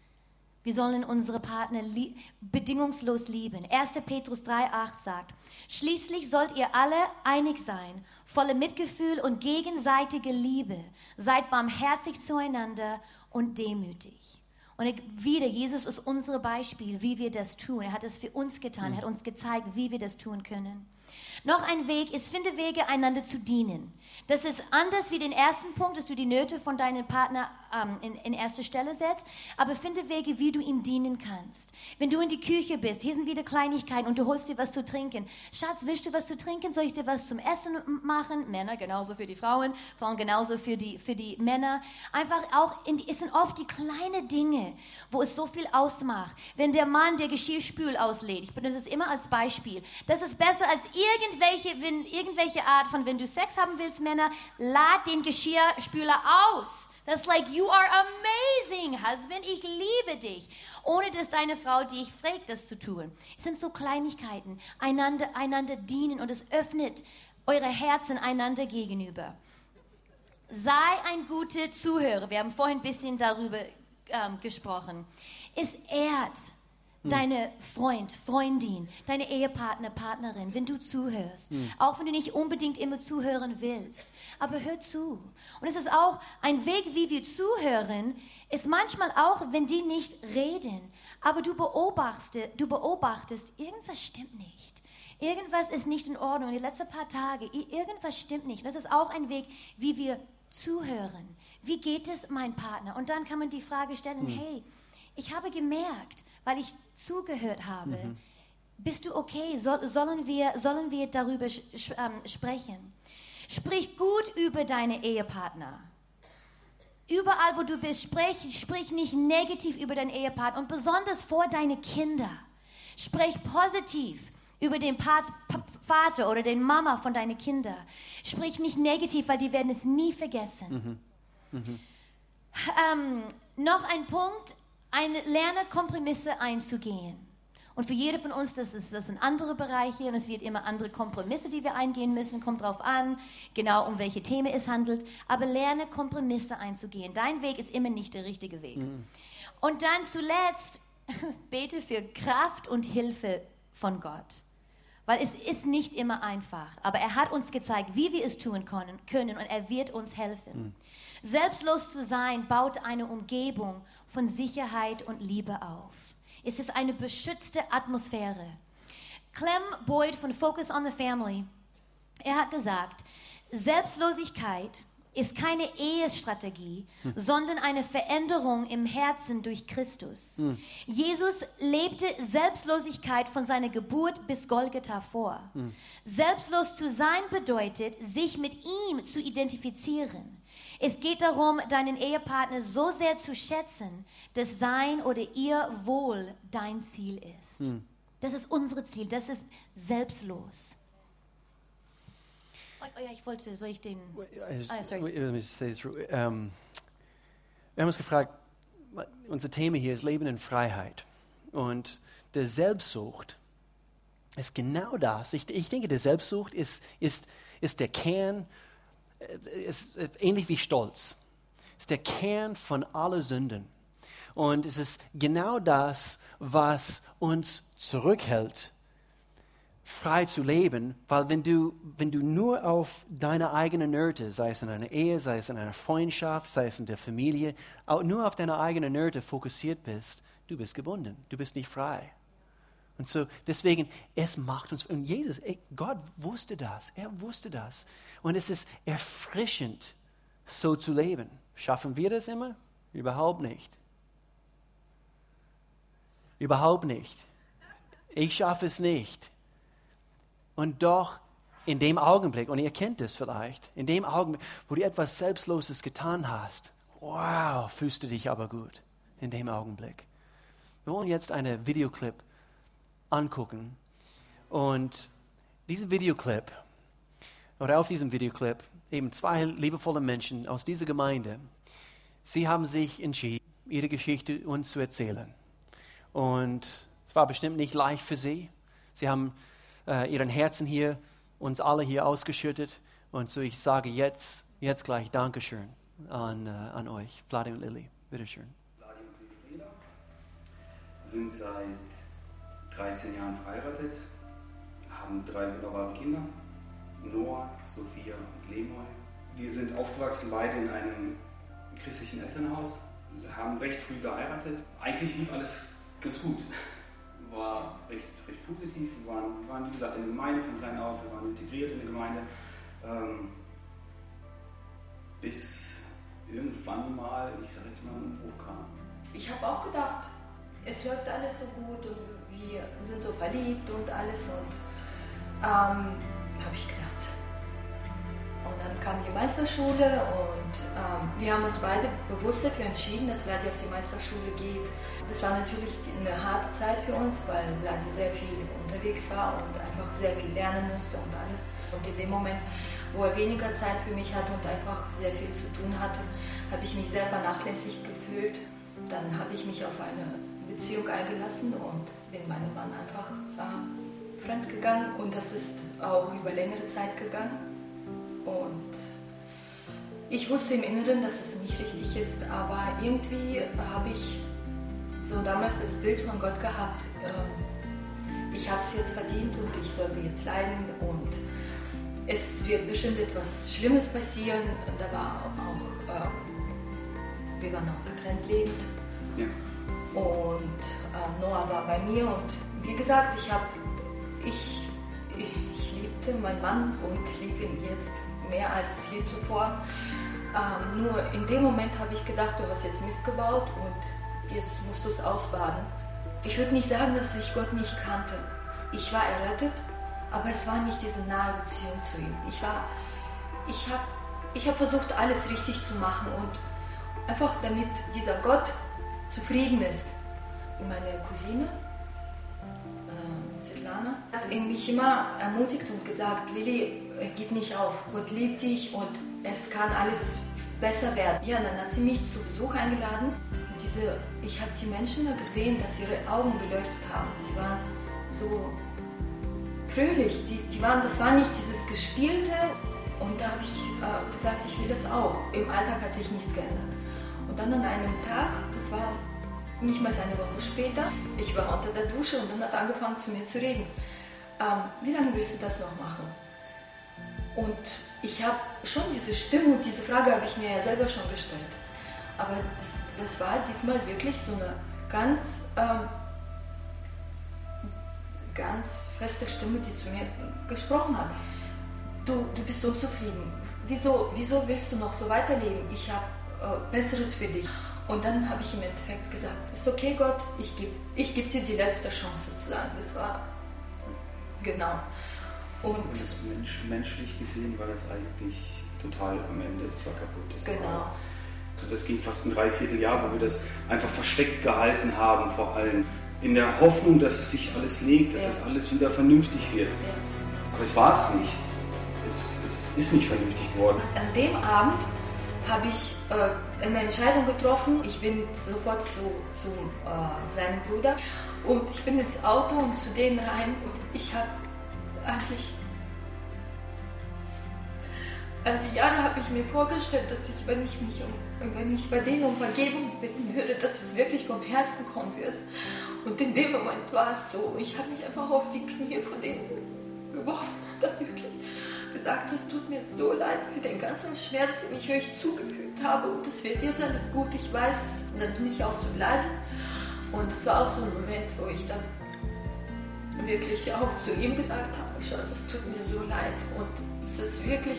Wir sollen unsere Partner lie bedingungslos lieben. 1. Petrus 3,8 sagt: Schließlich sollt ihr alle einig sein, volle Mitgefühl und gegenseitige Liebe. Seid barmherzig zueinander und demütig. Und wieder, Jesus ist unser Beispiel, wie wir das tun. Er hat es für uns getan, er hat uns gezeigt, wie wir das tun können. Noch ein Weg ist, finde Wege, einander zu dienen. Das ist anders wie den ersten Punkt, dass du die Nöte von deinem Partner ähm, in, in erste Stelle setzt, aber finde Wege, wie du ihm dienen kannst. Wenn du in die Küche bist, hier sind wieder Kleinigkeiten und du holst dir was zu trinken. Schatz, willst du was zu trinken? Soll ich dir was zum Essen machen? Männer genauso für die Frauen, Frauen genauso für die, für die Männer. Einfach auch, in es sind oft die kleinen Dinge, wo es so viel ausmacht. Wenn der Mann der Geschirrspül auslädt, ich benutze es immer als Beispiel, das ist besser als irgendwelche, wenn, irgendwelche Art von, wenn du Sex haben willst, Männer, lad den Geschirrspüler aus. That's like, you are amazing, husband. Ich liebe dich. Ohne dass deine Frau dich fragt, das zu tun. Es sind so Kleinigkeiten. Einander, einander dienen und es öffnet eure Herzen einander gegenüber. sei ein guter Zuhörer. Wir haben vorhin ein bisschen darüber ähm, gesprochen. Es ehrt. Deine Freund, Freundin, deine Ehepartner, Partnerin, wenn du zuhörst. Hm. Auch wenn du nicht unbedingt immer zuhören willst. Aber hör zu. Und es ist auch ein Weg, wie wir zuhören, ist manchmal auch, wenn die nicht reden. Aber du beobachtest, du beobachtest, irgendwas stimmt nicht. Irgendwas ist nicht in Ordnung. In den letzten paar Tagen, irgendwas stimmt nicht. Und das ist auch ein Weg, wie wir zuhören. Wie geht es mein Partner? Und dann kann man die Frage stellen, hm. hey, ich habe gemerkt, weil ich zugehört habe, mhm. bist du okay? Soll, sollen, wir, sollen wir darüber ähm, sprechen? Sprich gut über deine Ehepartner. Überall, wo du bist, sprich, sprich nicht negativ über deinen Ehepartner und besonders vor deine Kinder. Sprich positiv über den Pat Vater oder den Mama von deinen Kindern. Sprich nicht negativ, weil die werden es nie vergessen. Mhm. Mhm. Ähm, noch ein Punkt, ein, lerne Kompromisse einzugehen. Und für jede von uns, das, ist, das sind andere Bereiche und es wird immer andere Kompromisse, die wir eingehen müssen. Kommt darauf an, genau um welche Themen es handelt. Aber lerne Kompromisse einzugehen. Dein Weg ist immer nicht der richtige Weg. Mhm. Und dann zuletzt, [laughs] bete für Kraft und Hilfe von Gott. Weil es ist nicht immer einfach. Aber er hat uns gezeigt, wie wir es tun können, können und er wird uns helfen. Mhm. Selbstlos zu sein baut eine Umgebung von Sicherheit und Liebe auf. Es ist eine beschützte Atmosphäre. Clem Boyd von Focus on the Family, er hat gesagt, Selbstlosigkeit ist keine Ehestrategie, hm. sondern eine Veränderung im Herzen durch Christus. Hm. Jesus lebte Selbstlosigkeit von seiner Geburt bis Golgatha vor. Hm. Selbstlos zu sein bedeutet, sich mit ihm zu identifizieren. Es geht darum, deinen Ehepartner so sehr zu schätzen, dass sein oder ihr Wohl dein Ziel ist. Hm. Das ist unser Ziel, das ist selbstlos. Oh, oh ja, ich wollte, soll ich den... Ah, sorry. Um, wir haben uns gefragt, unser Thema hier ist Leben in Freiheit. Und der Selbstsucht ist genau das. Ich, ich denke, der Selbstsucht ist, ist, ist der Kern, äh, ist ähnlich wie Stolz. Ist der Kern von aller Sünden. Und es ist genau das, was uns zurückhält frei zu leben, weil wenn du, wenn du nur auf deine eigenen Nöte, sei es in einer Ehe, sei es in einer Freundschaft, sei es in der Familie, nur auf deine eigenen Nöte fokussiert bist, du bist gebunden, du bist nicht frei. Und so deswegen, es macht uns, und Jesus, ey, Gott wusste das, er wusste das. Und es ist erfrischend, so zu leben. Schaffen wir das immer? Überhaupt nicht. Überhaupt nicht. Ich schaffe es nicht. Und doch in dem Augenblick, und ihr kennt es vielleicht, in dem Augenblick, wo du etwas Selbstloses getan hast, wow, fühlst du dich aber gut. In dem Augenblick. Wir wollen jetzt einen Videoclip angucken. Und diesen Videoclip, oder auf diesem Videoclip, eben zwei liebevolle Menschen aus dieser Gemeinde, sie haben sich entschieden, ihre Geschichte uns zu erzählen. Und es war bestimmt nicht leicht für sie. Sie haben äh, ihren Herzen hier, uns alle hier ausgeschüttet. Und so ich sage jetzt, jetzt gleich Dankeschön an, äh, an euch, Vladi und Lilly. Bitteschön. Vladi und Lilly sind seit 13 Jahren verheiratet, haben drei wunderbare Kinder, Noah, Sophia und Lemoy. Wir sind aufgewachsen beide in einem christlichen Elternhaus, haben recht früh geheiratet. Eigentlich lief alles ganz gut, war recht recht positiv. Wir waren, wir waren, wie gesagt, in der Gemeinde von klein auf, wir waren integriert in der Gemeinde. Ähm, bis irgendwann mal, ich sage jetzt mal, ein Bruch kam. Ich habe auch gedacht, es läuft alles so gut und wir sind so verliebt und alles und ähm, habe ich gedacht. Und dann kam die Meisterschule und ähm, wir haben uns beide bewusst dafür entschieden, dass Vladi auf die Meisterschule geht. Das war natürlich eine harte Zeit für uns, weil Vladi sehr viel unterwegs war und einfach sehr viel lernen musste und alles. Und in dem Moment, wo er weniger Zeit für mich hatte und einfach sehr viel zu tun hatte, habe ich mich sehr vernachlässigt gefühlt. Dann habe ich mich auf eine Beziehung eingelassen und bin meinem Mann einfach äh, fremdgegangen und das ist auch über längere Zeit gegangen. Und ich wusste im Inneren, dass es nicht richtig ist, aber irgendwie habe ich so damals das Bild von Gott gehabt, äh, ich habe es jetzt verdient und ich sollte jetzt leiden und es wird bestimmt etwas Schlimmes passieren. Da war auch, äh, wir waren auch getrennt lebend. Ja. Und äh, Noah war bei mir und wie gesagt, ich habe, ich, ich liebte meinen Mann und liebe ihn jetzt mehr als je zuvor. Ähm, nur in dem Moment habe ich gedacht, du hast jetzt Mist gebaut und jetzt musst du es ausbaden. Ich würde nicht sagen, dass ich Gott nicht kannte. Ich war errettet, aber es war nicht diese nahe Beziehung zu ihm. Ich war, ich habe ich hab versucht, alles richtig zu machen und einfach damit dieser Gott zufrieden ist. Und meine Cousine, äh, Svetlana, hat mich immer ermutigt und gesagt, Lili, gib nicht auf, Gott liebt dich und es kann alles besser werden. Ja, dann hat sie mich zu Besuch eingeladen. Diese, ich habe die Menschen gesehen, dass ihre Augen geleuchtet haben. Die waren so fröhlich. Die, die waren, das war nicht dieses Gespielte. Und da habe ich äh, gesagt, ich will das auch. Im Alltag hat sich nichts geändert. Und dann an einem Tag, das war nicht mal eine Woche später, ich war unter der Dusche und dann hat angefangen zu mir zu reden. Ähm, wie lange willst du das noch machen? Und ich habe schon diese Stimme und diese Frage habe ich mir ja selber schon gestellt. Aber das, das war diesmal wirklich so eine ganz ähm, ganz feste Stimme, die zu mir gesprochen hat. Du, du bist unzufrieden. Wieso, wieso willst du noch so weiterleben? Ich habe äh, Besseres für dich. Und dann habe ich im Endeffekt gesagt, ist okay Gott, ich gebe ich geb dir die letzte Chance sozusagen. Das war genau. Und, Und das Mensch, menschlich gesehen war das eigentlich total am Ende, es war kaputt. Das genau. War, also das ging fast ein Dreivierteljahr, wo wir das einfach versteckt gehalten haben vor allem in der Hoffnung, dass es sich alles legt, dass ja. es alles wieder vernünftig wird. Aber es war es nicht. Es, es, ist nicht vernünftig geworden. An dem Abend habe ich äh, eine Entscheidung getroffen. Ich bin sofort zu, zu äh, seinem Bruder und ich bin ins Auto und zu denen rein und ich habe eigentlich all die Jahre habe ich mir vorgestellt, dass ich, wenn ich mich um, wenn ich bei denen um Vergebung bitten würde, dass es wirklich vom Herzen kommen würde. Und in dem Moment war es so. Ich habe mich einfach auf die Knie von denen geworfen und dann wirklich gesagt, es tut mir so leid für den ganzen Schmerz, den ich euch zugefügt habe. Und es wird jetzt alles gut, ich weiß es. Und dann bin ich auch zu leid. Und es war auch so ein Moment, wo ich dann wirklich auch zu ihm gesagt habe, Schatz, es tut mir so leid. Und es ist wirklich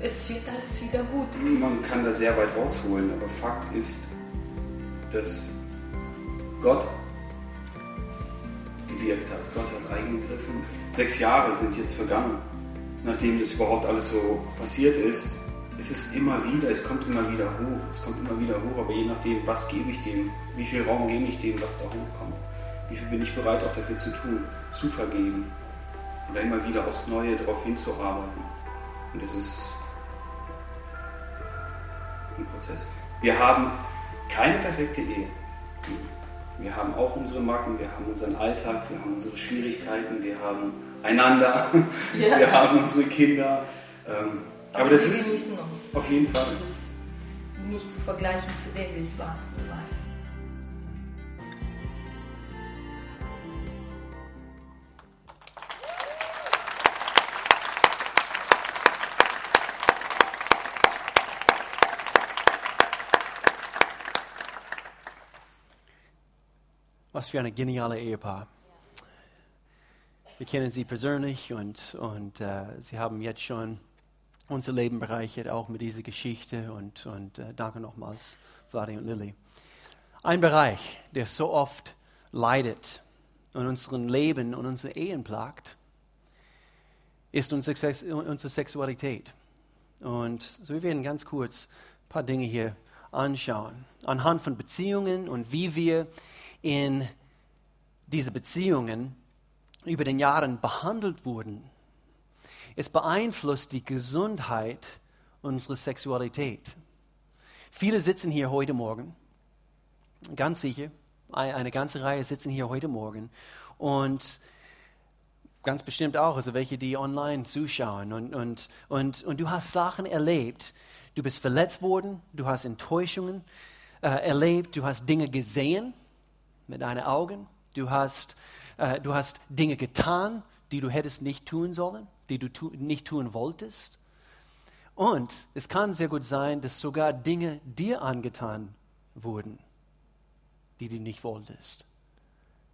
es wird alles wieder gut. Man kann da sehr weit rausholen, aber Fakt ist, dass Gott gewirkt hat. Gott hat eingegriffen. Sechs Jahre sind jetzt vergangen, nachdem das überhaupt alles so passiert ist. Es ist immer wieder, es kommt immer wieder hoch, es kommt immer wieder hoch, aber je nachdem, was gebe ich dem, wie viel Raum gebe ich dem, was da hochkommt, wie viel bin ich bereit auch dafür zu tun, zu vergeben oder immer wieder aufs Neue darauf hinzuarbeiten. Und das ist ein Prozess. Wir haben keine perfekte Ehe. Wir haben auch unsere Macken, wir haben unseren Alltag, wir haben unsere Schwierigkeiten, wir haben einander, [laughs] ja. wir haben unsere Kinder. Ähm, aber, aber das ist uns. auf jeden Fall. Das ist nicht zu vergleichen zu dem, wie es war. Was für ein geniale Ehepaar. Wir kennen sie persönlich und, und äh, sie haben jetzt schon unser Leben bereichert, auch mit dieser Geschichte. Und, und äh, danke nochmals, Vladi und Lilly. Ein Bereich, der so oft leidet und unseren Leben und unsere Ehen plagt, ist unsere, unsere Sexualität. Und so wir werden ganz kurz ein paar Dinge hier anschauen. Anhand von Beziehungen und wie wir in diese Beziehungen über den Jahren behandelt wurden. Es beeinflusst die Gesundheit unserer Sexualität. Viele sitzen hier heute Morgen, ganz sicher, eine ganze Reihe sitzen hier heute Morgen und ganz bestimmt auch, also welche, die online zuschauen. Und, und, und, und du hast Sachen erlebt. Du bist verletzt worden, du hast Enttäuschungen äh, erlebt, du hast Dinge gesehen mit deinen Augen, du hast, äh, du hast Dinge getan, die du hättest nicht tun sollen, die du tu nicht tun wolltest. Und es kann sehr gut sein, dass sogar Dinge dir angetan wurden, die du nicht wolltest.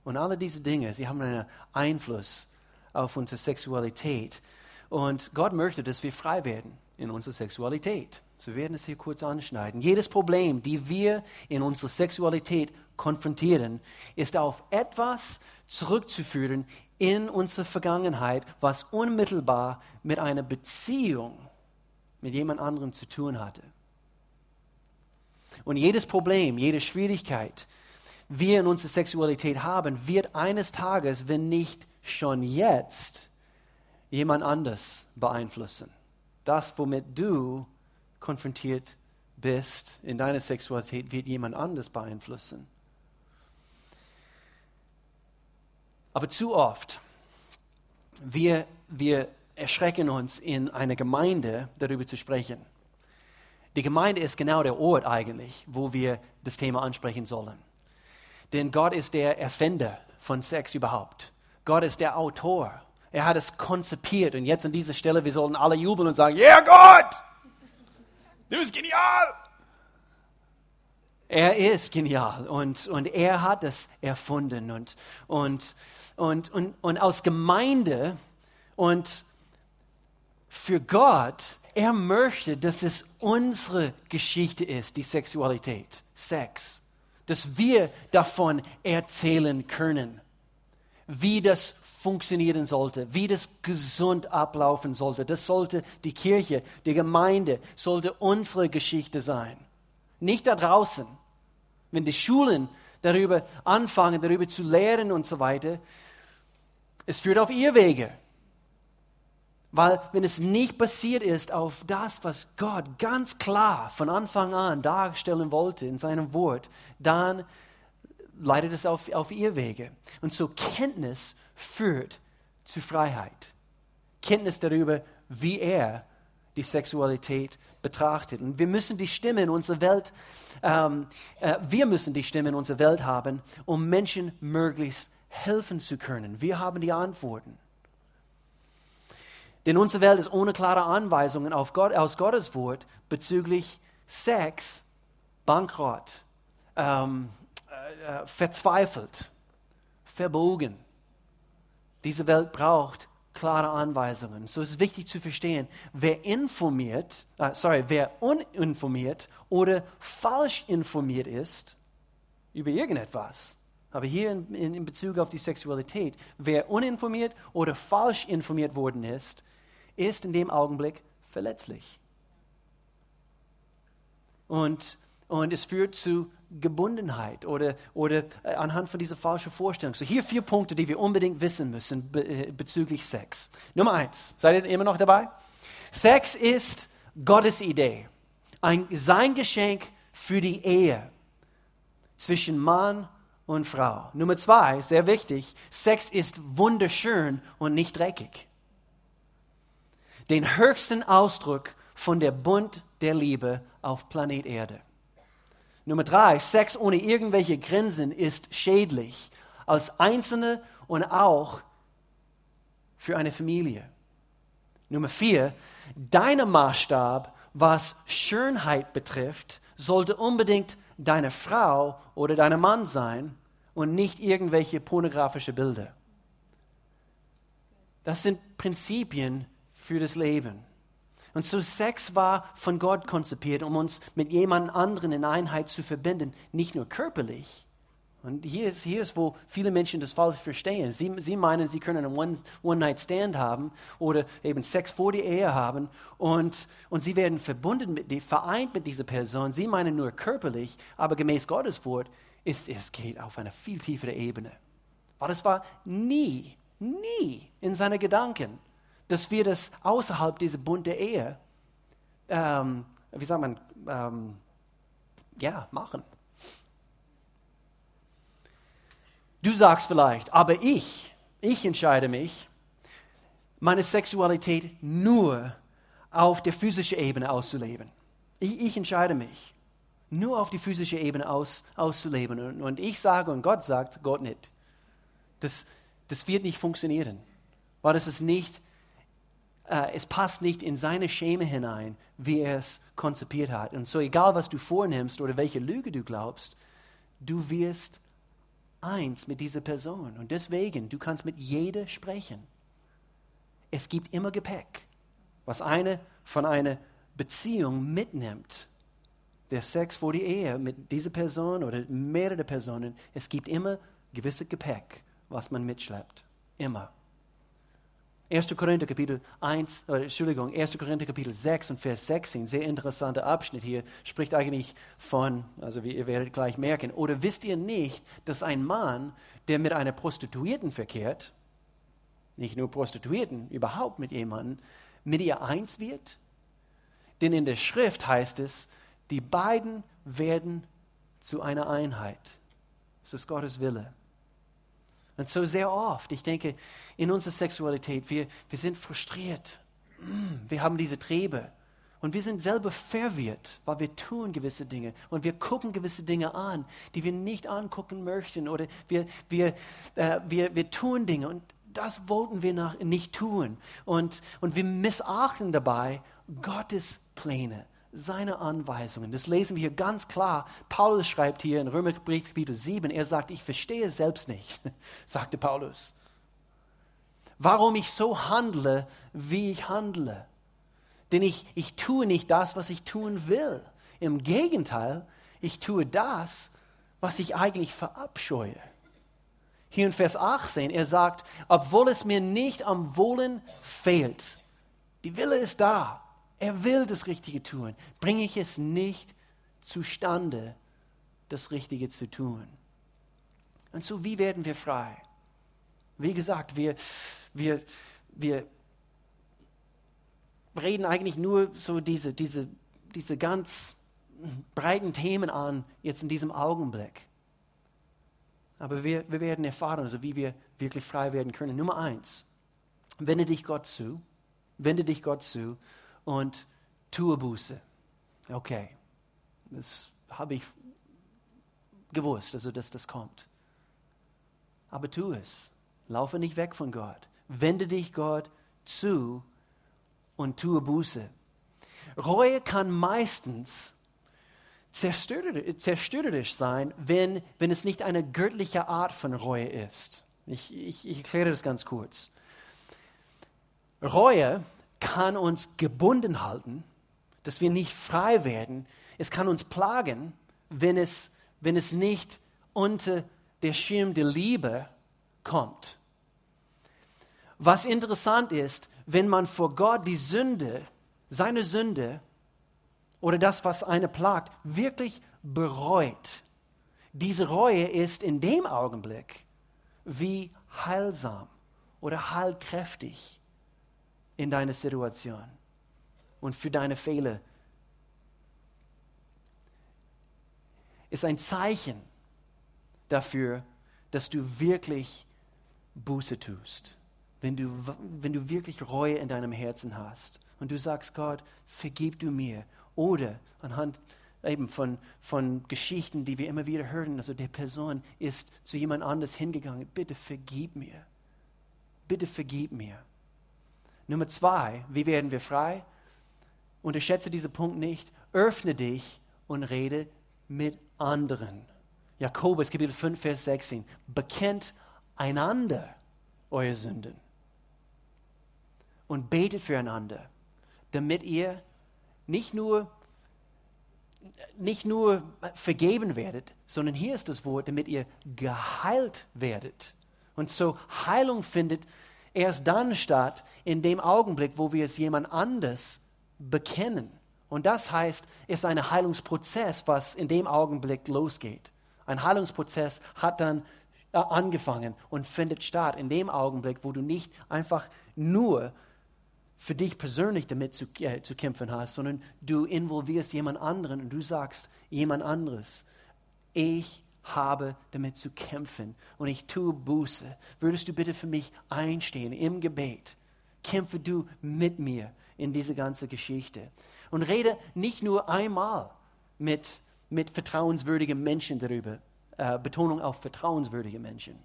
Und alle diese Dinge, sie haben einen Einfluss auf unsere Sexualität. Und Gott möchte, dass wir frei werden in unserer Sexualität. So wir werden es hier kurz anschneiden. Jedes Problem, die wir in unserer Sexualität konfrontieren, ist auf etwas zurückzuführen in unsere Vergangenheit, was unmittelbar mit einer Beziehung mit jemand anderem zu tun hatte. Und jedes Problem, jede Schwierigkeit, wir in unserer Sexualität haben, wird eines Tages, wenn nicht schon jetzt, jemand anders beeinflussen. Das, womit du konfrontiert bist in deiner Sexualität, wird jemand anders beeinflussen. Aber zu oft, wir, wir erschrecken uns in einer Gemeinde darüber zu sprechen. Die Gemeinde ist genau der Ort eigentlich, wo wir das Thema ansprechen sollen. Denn Gott ist der Erfinder von Sex überhaupt. Gott ist der Autor. Er hat es konzipiert. Und jetzt an dieser Stelle, wir sollen alle jubeln und sagen, ja yeah, Gott, du bist genial. Er ist genial und, und er hat es erfunden. Und, und, und, und, und aus Gemeinde und für Gott, er möchte, dass es unsere Geschichte ist, die Sexualität, Sex dass wir davon erzählen können, wie das funktionieren sollte, wie das gesund ablaufen sollte. Das sollte die Kirche, die Gemeinde, sollte unsere Geschichte sein. Nicht da draußen. Wenn die Schulen darüber anfangen, darüber zu lehren und so weiter, es führt auf ihr Wege. Weil wenn es nicht basiert ist auf das, was Gott ganz klar von Anfang an darstellen wollte in seinem Wort, dann leitet es auf, auf ihr Wege. Und so Kenntnis führt zu Freiheit. Kenntnis darüber, wie er die Sexualität betrachtet. Und wir müssen die Stimme in unserer Welt, ähm, äh, wir müssen die Stimme in unserer Welt haben, um Menschen möglichst helfen zu können. Wir haben die Antworten. Denn unsere Welt ist ohne klare Anweisungen Gott, aus Gottes Wort bezüglich Sex bankrott, ähm, äh, verzweifelt, verbogen. Diese Welt braucht klare Anweisungen. So ist es wichtig zu verstehen, wer informiert, äh, sorry, wer uninformiert oder falsch informiert ist über irgendetwas, aber hier in, in, in Bezug auf die Sexualität, wer uninformiert oder falsch informiert worden ist, ist in dem Augenblick verletzlich. Und, und es führt zu Gebundenheit oder, oder äh, anhand von dieser falschen Vorstellung. So hier vier Punkte, die wir unbedingt wissen müssen be, bezüglich Sex. Nummer eins, seid ihr immer noch dabei? Sex ist Gottes Idee, ein, sein Geschenk für die Ehe zwischen Mann und Frau. Nummer zwei, sehr wichtig, Sex ist wunderschön und nicht dreckig den höchsten Ausdruck von der Bund der Liebe auf Planet Erde. Nummer drei, Sex ohne irgendwelche Grenzen ist schädlich, als Einzelne und auch für eine Familie. Nummer vier, dein Maßstab, was Schönheit betrifft, sollte unbedingt deine Frau oder dein Mann sein und nicht irgendwelche pornografische Bilder. Das sind Prinzipien, für das Leben. Und so Sex war von Gott konzipiert, um uns mit jemand anderen in Einheit zu verbinden, nicht nur körperlich. Und hier ist, hier ist wo viele Menschen das falsch verstehen. Sie, sie meinen, sie können einen One-Night-Stand haben oder eben Sex vor der Ehe haben und, und sie werden verbunden, mit, vereint mit dieser Person. Sie meinen nur körperlich, aber gemäß Gottes Wort ist es geht auf eine viel tiefere Ebene. Weil es war nie, nie in seinen Gedanken, dass wir das außerhalb dieser Bund der Ehe, ähm, wie sagt man, ähm, ja, machen. Du sagst vielleicht, aber ich, ich entscheide mich, meine Sexualität nur auf der physischen Ebene auszuleben. Ich, ich entscheide mich, nur auf die physische Ebene aus, auszuleben. Und, und, ich sage und Gott sagt, Gott nicht. Das, das wird nicht funktionieren, weil das ist nicht, äh, es passt nicht in seine Scheme hinein, wie er es konzipiert hat. Und so egal, was du vornimmst oder welche Lüge du glaubst, du wirst eins mit dieser Person. Und deswegen, du kannst mit jeder sprechen. Es gibt immer Gepäck, was eine von einer Beziehung mitnimmt. Der Sex vor die Ehe mit dieser Person oder mehrere Personen, es gibt immer gewisse Gepäck, was man mitschleppt. Immer. 1. Korinther Kapitel 1, äh, Entschuldigung, 1. Korinther Kapitel 6 und Vers 16, sehr interessanter Abschnitt hier, spricht eigentlich von, also wie ihr werdet gleich merken, oder wisst ihr nicht, dass ein Mann, der mit einer Prostituierten verkehrt, nicht nur Prostituierten, überhaupt mit jemandem, mit ihr eins wird? Denn in der Schrift heißt es, die beiden werden zu einer Einheit. Das ist Gottes Wille. Und so sehr oft, ich denke, in unserer Sexualität, wir, wir sind frustriert. Mm, wir haben diese Triebe. Und wir sind selber verwirrt, weil wir tun gewisse Dinge und wir gucken gewisse Dinge an, die wir nicht angucken möchten. Oder wir, wir, äh, wir, wir tun Dinge und das wollten wir nach, nicht tun. Und, und wir missachten dabei Gottes Pläne seine Anweisungen. Das lesen wir hier ganz klar. Paulus schreibt hier in Römerbrief Kapitel 7, er sagt, ich verstehe selbst nicht, [laughs] sagte Paulus, warum ich so handle, wie ich handle. Denn ich, ich tue nicht das, was ich tun will. Im Gegenteil, ich tue das, was ich eigentlich verabscheue. Hier in Vers 18, er sagt, obwohl es mir nicht am Wohlen fehlt, die Wille ist da, er will das Richtige tun. Bringe ich es nicht zustande, das Richtige zu tun. Und so, wie werden wir frei? Wie gesagt, wir, wir, wir reden eigentlich nur so diese, diese, diese ganz breiten Themen an, jetzt in diesem Augenblick. Aber wir, wir werden erfahren, also wie wir wirklich frei werden können. Nummer eins, wende dich Gott zu, wende dich Gott zu und tue Buße. Okay, das habe ich gewusst, also dass das kommt. Aber tu es. Laufe nicht weg von Gott. Wende dich Gott zu und tue Buße. Reue kann meistens zerstörerisch sein, wenn, wenn es nicht eine göttliche Art von Reue ist. Ich, ich, ich erkläre das ganz kurz. Reue kann uns gebunden halten, dass wir nicht frei werden. Es kann uns plagen, wenn es, wenn es nicht unter der Schirm der Liebe kommt. Was interessant ist, wenn man vor Gott die Sünde, seine Sünde oder das, was eine plagt, wirklich bereut. Diese Reue ist in dem Augenblick wie heilsam oder heilkräftig in deine Situation und für deine Fehler. Ist ein Zeichen dafür, dass du wirklich Buße tust. Wenn du, wenn du wirklich Reue in deinem Herzen hast und du sagst, Gott, vergib du mir. Oder anhand eben von, von Geschichten, die wir immer wieder hören, also der Person ist zu jemand anders hingegangen, bitte vergib mir. Bitte vergib mir. Nummer zwei, wie werden wir frei? Unterschätze diesen Punkt nicht. Öffne dich und rede mit anderen. Jakobus Kapitel 5, Vers 16. Bekennt einander eure Sünden und betet füreinander, damit ihr nicht nur, nicht nur vergeben werdet, sondern hier ist das Wort, damit ihr geheilt werdet. Und so Heilung findet erst dann statt, in dem Augenblick, wo wir es jemand anders bekennen. Und das heißt, es ist ein Heilungsprozess, was in dem Augenblick losgeht. Ein Heilungsprozess hat dann äh, angefangen und findet statt in dem Augenblick, wo du nicht einfach nur für dich persönlich damit zu, äh, zu kämpfen hast, sondern du involvierst jemand anderen und du sagst jemand anderes, ich habe damit zu kämpfen und ich tue Buße. Würdest du bitte für mich einstehen im Gebet Kämpfe du mit mir in diese ganze Geschichte. Und rede nicht nur einmal mit, mit vertrauenswürdigen Menschen darüber. Äh, Betonung auf vertrauenswürdige Menschen.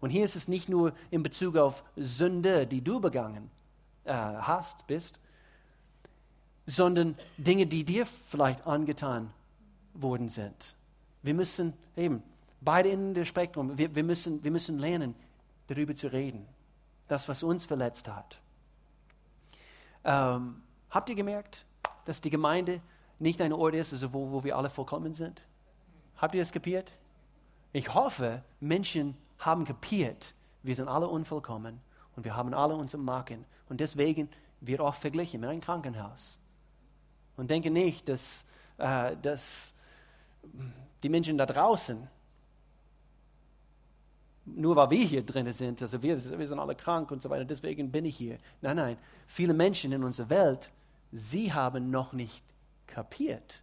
Und hier ist es nicht nur in Bezug auf Sünde, die du begangen äh, hast, bist, sondern Dinge, die dir vielleicht angetan worden sind. Wir müssen eben beide in dem Spektrum, wir, wir, müssen, wir müssen lernen, darüber zu reden. Das, was uns verletzt hat. Ähm, habt ihr gemerkt, dass die Gemeinde nicht ein Ort ist, also wo, wo wir alle vollkommen sind? Habt ihr es kapiert? Ich hoffe, Menschen haben kapiert, wir sind alle unvollkommen und wir haben alle unsere Marken. Und deswegen wird oft verglichen mit einem Krankenhaus. Und denke nicht, dass, äh, dass die Menschen da draußen, nur weil wir hier drin sind, also wir, wir sind alle krank und so weiter, deswegen bin ich hier. Nein, nein, viele Menschen in unserer Welt, sie haben noch nicht kapiert,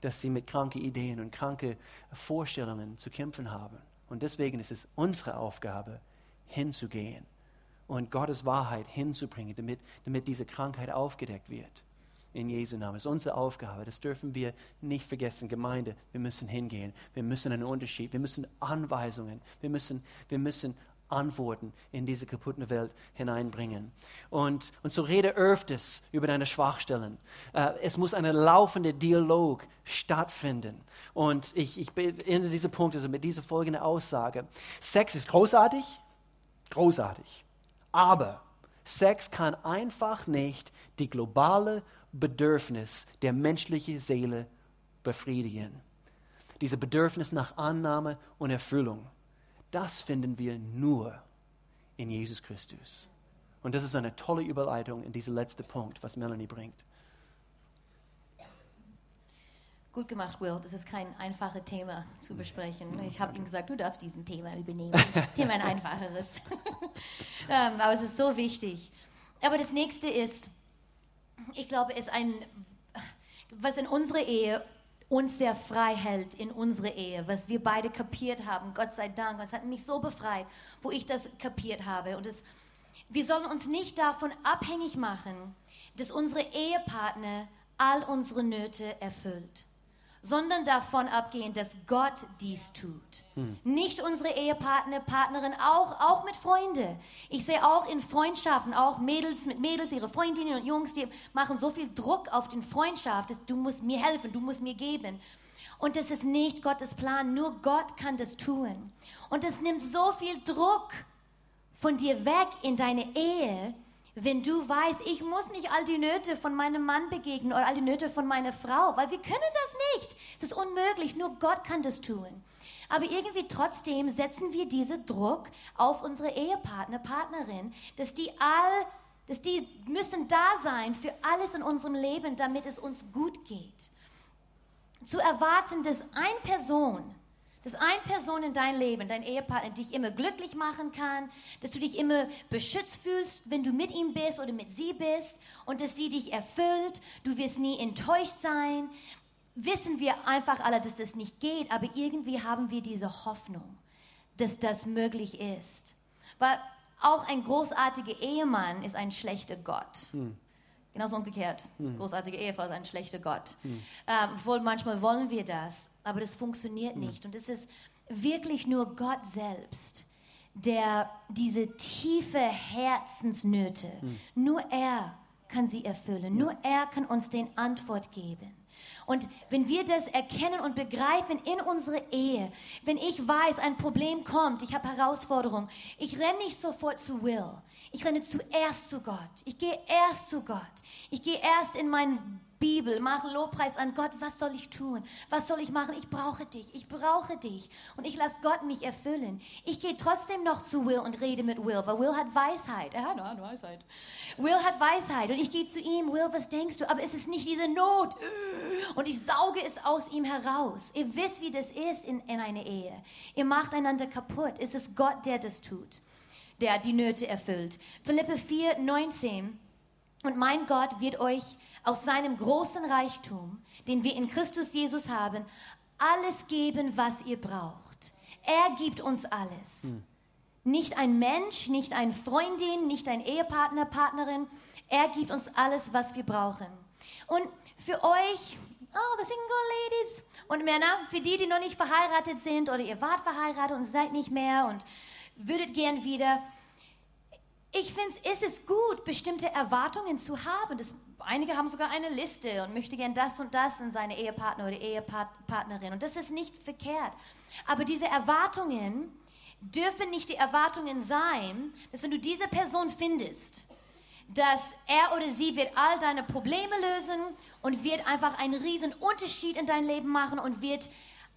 dass sie mit kranken Ideen und kranken Vorstellungen zu kämpfen haben. Und deswegen ist es unsere Aufgabe, hinzugehen und Gottes Wahrheit hinzubringen, damit, damit diese Krankheit aufgedeckt wird. In Jesu Namen. Das ist unsere Aufgabe. Das dürfen wir nicht vergessen. Gemeinde, wir müssen hingehen. Wir müssen einen Unterschied. Wir müssen Anweisungen. Wir müssen, wir müssen Antworten in diese kaputte Welt hineinbringen. Und, und so rede öfters über deine Schwachstellen. Äh, es muss ein laufender Dialog stattfinden. Und ich, ich beende diesen Punkt also mit dieser folgenden Aussage. Sex ist großartig, großartig. Aber Sex kann einfach nicht die globale Bedürfnis der menschlichen Seele befriedigen. Diese Bedürfnis nach Annahme und Erfüllung das finden wir nur in Jesus Christus. Und das ist eine tolle Überleitung in diesen letzten Punkt, was Melanie bringt. Gut gemacht, Will. Das ist kein einfaches Thema zu besprechen. Ich habe ihm gesagt, du darfst diesen Thema übernehmen. [laughs] Thema ein einfacheres. [laughs] ähm, aber es ist so wichtig. Aber das nächste ist, ich glaube, es ist ein, was in unserer Ehe uns sehr frei hält in unsere Ehe, was wir beide kapiert haben. Gott sei Dank, es hat mich so befreit, wo ich das kapiert habe. Und es, wir sollen uns nicht davon abhängig machen, dass unsere Ehepartner all unsere Nöte erfüllt sondern davon abgehen, dass Gott dies tut. Hm. Nicht unsere Ehepartner, Partnerin, auch, auch mit Freunden. Ich sehe auch in Freundschaften, auch Mädels mit Mädels, ihre Freundinnen und Jungs, die machen so viel Druck auf den Freundschaft, dass du musst mir helfen, du musst mir geben. Und das ist nicht Gottes Plan, nur Gott kann das tun. Und es nimmt so viel Druck von dir weg in deine Ehe, wenn du weißt, ich muss nicht all die Nöte von meinem Mann begegnen oder all die Nöte von meiner Frau, weil wir können das nicht. Es ist unmöglich, nur Gott kann das tun. Aber irgendwie trotzdem setzen wir diesen Druck auf unsere Ehepartner, Partnerin, dass die all, dass die müssen da sein für alles in unserem Leben, damit es uns gut geht. Zu erwarten, dass eine Person dass eine Person in dein Leben, dein Ehepartner, dich immer glücklich machen kann, dass du dich immer beschützt fühlst, wenn du mit ihm bist oder mit sie bist und dass sie dich erfüllt. Du wirst nie enttäuscht sein. Wissen wir einfach alle, dass das nicht geht, aber irgendwie haben wir diese Hoffnung, dass das möglich ist. Weil auch ein großartiger Ehemann ist ein schlechter Gott. Hm. Genauso umgekehrt. Hm. Großartige Ehefrau ist ein schlechter Gott. Hm. Ähm, wohl manchmal wollen wir das, aber das funktioniert nicht. Und es ist wirklich nur Gott selbst, der diese tiefe Herzensnöte, hm. nur er kann sie erfüllen. Nur er kann uns den Antwort geben. Und wenn wir das erkennen und begreifen in unsere Ehe, wenn ich weiß, ein Problem kommt, ich habe Herausforderungen, ich renne nicht sofort zu Will. Ich renne zuerst zu Gott. Ich gehe erst zu Gott. Ich gehe erst in meinen Bibel, mache Lobpreis an Gott. Was soll ich tun? Was soll ich machen? Ich brauche dich. Ich brauche dich. Und ich lasse Gott mich erfüllen. Ich gehe trotzdem noch zu Will und rede mit Will, weil Will hat Weisheit. Er hat Weisheit. Will hat Weisheit. Und ich gehe zu ihm. Will, was denkst du? Aber es ist nicht diese Not. Und ich sauge es aus ihm heraus. Ihr wisst, wie das ist in, in einer Ehe. Ihr macht einander kaputt. Es ist Gott, der das tut, der die Nöte erfüllt. Philippe 4, 19. Und mein Gott wird euch aus seinem großen Reichtum, den wir in Christus Jesus haben, alles geben, was ihr braucht. Er gibt uns alles. Hm. Nicht ein Mensch, nicht ein Freundin, nicht ein Ehepartner, Partnerin. Er gibt uns alles, was wir brauchen. Und für euch, oh, the single ladies und Männer, für die, die noch nicht verheiratet sind oder ihr wart verheiratet und seid nicht mehr und würdet gern wieder, ich finde, es ist gut, bestimmte Erwartungen zu haben. Das, einige haben sogar eine Liste und möchten gern das und das in seine Ehepartner oder Ehepartnerin. Und das ist nicht verkehrt. Aber diese Erwartungen dürfen nicht die Erwartungen sein, dass wenn du diese Person findest, dass er oder sie wird all deine Probleme lösen und wird einfach einen riesen Unterschied in dein Leben machen und wird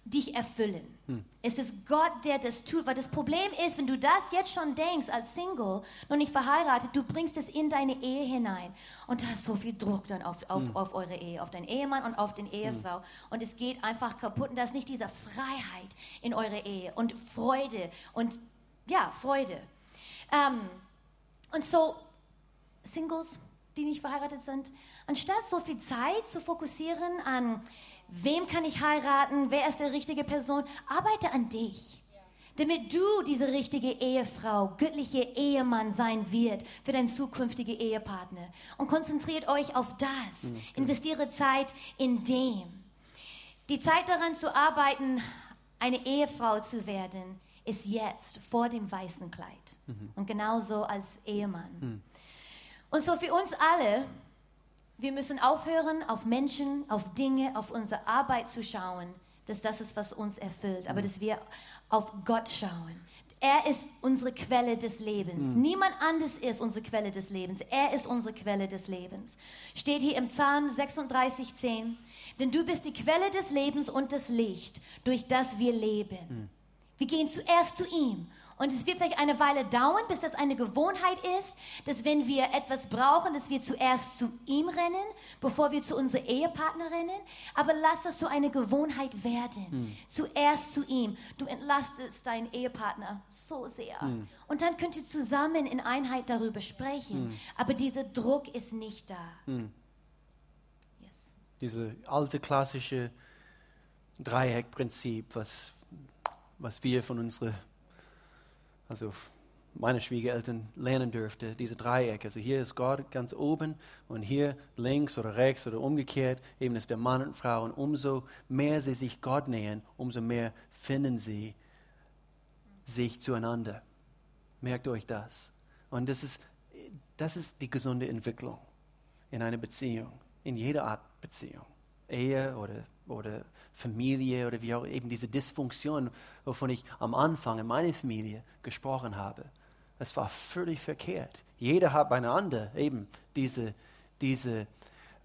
dich erfüllen. Hm. Es ist Gott, der das tut. Weil das Problem ist, wenn du das jetzt schon denkst als Single, noch nicht verheiratet, du bringst es in deine Ehe hinein. Und da ist so viel Druck dann auf, auf, hm. auf eure Ehe, auf deinen Ehemann und auf den hm. Ehefrau. Hm. Und es geht einfach kaputt. Und da ist nicht diese Freiheit in eure Ehe und Freude und ja, Freude. Ähm, und so, Singles, die nicht verheiratet sind, anstatt so viel Zeit zu fokussieren an, wem kann ich heiraten, wer ist die richtige Person, arbeite an dich. Damit du diese richtige Ehefrau, göttliche Ehemann sein wird für deinen zukünftigen Ehepartner. Und konzentriert euch auf das. Mhm. Investiere Zeit in dem. Die Zeit daran zu arbeiten, eine Ehefrau zu werden, ist jetzt vor dem weißen Kleid. Mhm. Und genauso als Ehemann. Mhm. Und so für uns alle, wir müssen aufhören, auf Menschen, auf Dinge, auf unsere Arbeit zu schauen, dass das ist, was uns erfüllt, aber mhm. dass wir auf Gott schauen. Er ist unsere Quelle des Lebens. Mhm. Niemand anders ist unsere Quelle des Lebens. Er ist unsere Quelle des Lebens. Steht hier im Psalm 36, 10. Denn du bist die Quelle des Lebens und das Licht, durch das wir leben. Mhm. Wir gehen zuerst zu ihm und es wird vielleicht eine Weile dauern, bis das eine Gewohnheit ist, dass wenn wir etwas brauchen, dass wir zuerst zu ihm rennen, bevor wir zu unserer Ehepartner rennen. Aber lass das so eine Gewohnheit werden. Hm. Zuerst zu ihm. Du entlastest deinen Ehepartner so sehr. Hm. Und dann könnt ihr zusammen in Einheit darüber sprechen. Hm. Aber dieser Druck ist nicht da. Hm. Yes. Diese alte klassische Dreieckprinzip, was, was wir von unseren also meine Schwiegereltern lernen dürfte, diese Dreieck. Also hier ist Gott ganz oben und hier links oder rechts oder umgekehrt eben ist der Mann und Frau. Und umso mehr sie sich Gott nähern, umso mehr finden sie sich zueinander. Merkt euch das. Und das ist, das ist die gesunde Entwicklung in einer Beziehung, in jeder Art Beziehung. Ehe oder oder Familie oder wie auch eben diese Dysfunktion, wovon ich am Anfang in meiner Familie gesprochen habe. Es war völlig verkehrt. Jeder hat beieinander eben diese, diese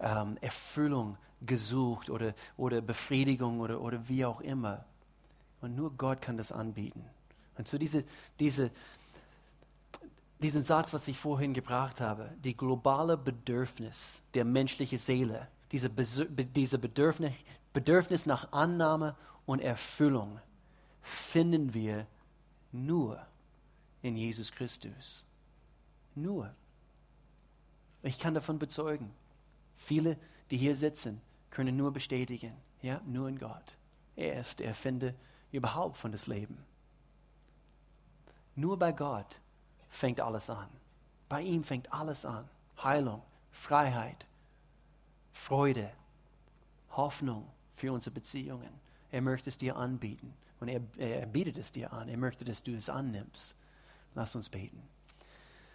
ähm, Erfüllung gesucht oder, oder Befriedigung oder, oder wie auch immer. Und nur Gott kann das anbieten. Und so diese, diese, diesen Satz, was ich vorhin gebracht habe, die globale Bedürfnis der menschlichen Seele, diese, Bedürfnis, Bedürfnis nach Annahme und Erfüllung finden wir nur in Jesus Christus. Nur. Ich kann davon bezeugen. Viele, die hier sitzen, können nur bestätigen, ja, nur in Gott. Er ist der Erfinder überhaupt von das Leben. Nur bei Gott fängt alles an. Bei ihm fängt alles an. Heilung, Freiheit, Freude, Hoffnung, für unsere Beziehungen. Er möchte es dir anbieten und er, er bietet es dir an. Er möchte, dass du es annimmst. Lass uns beten.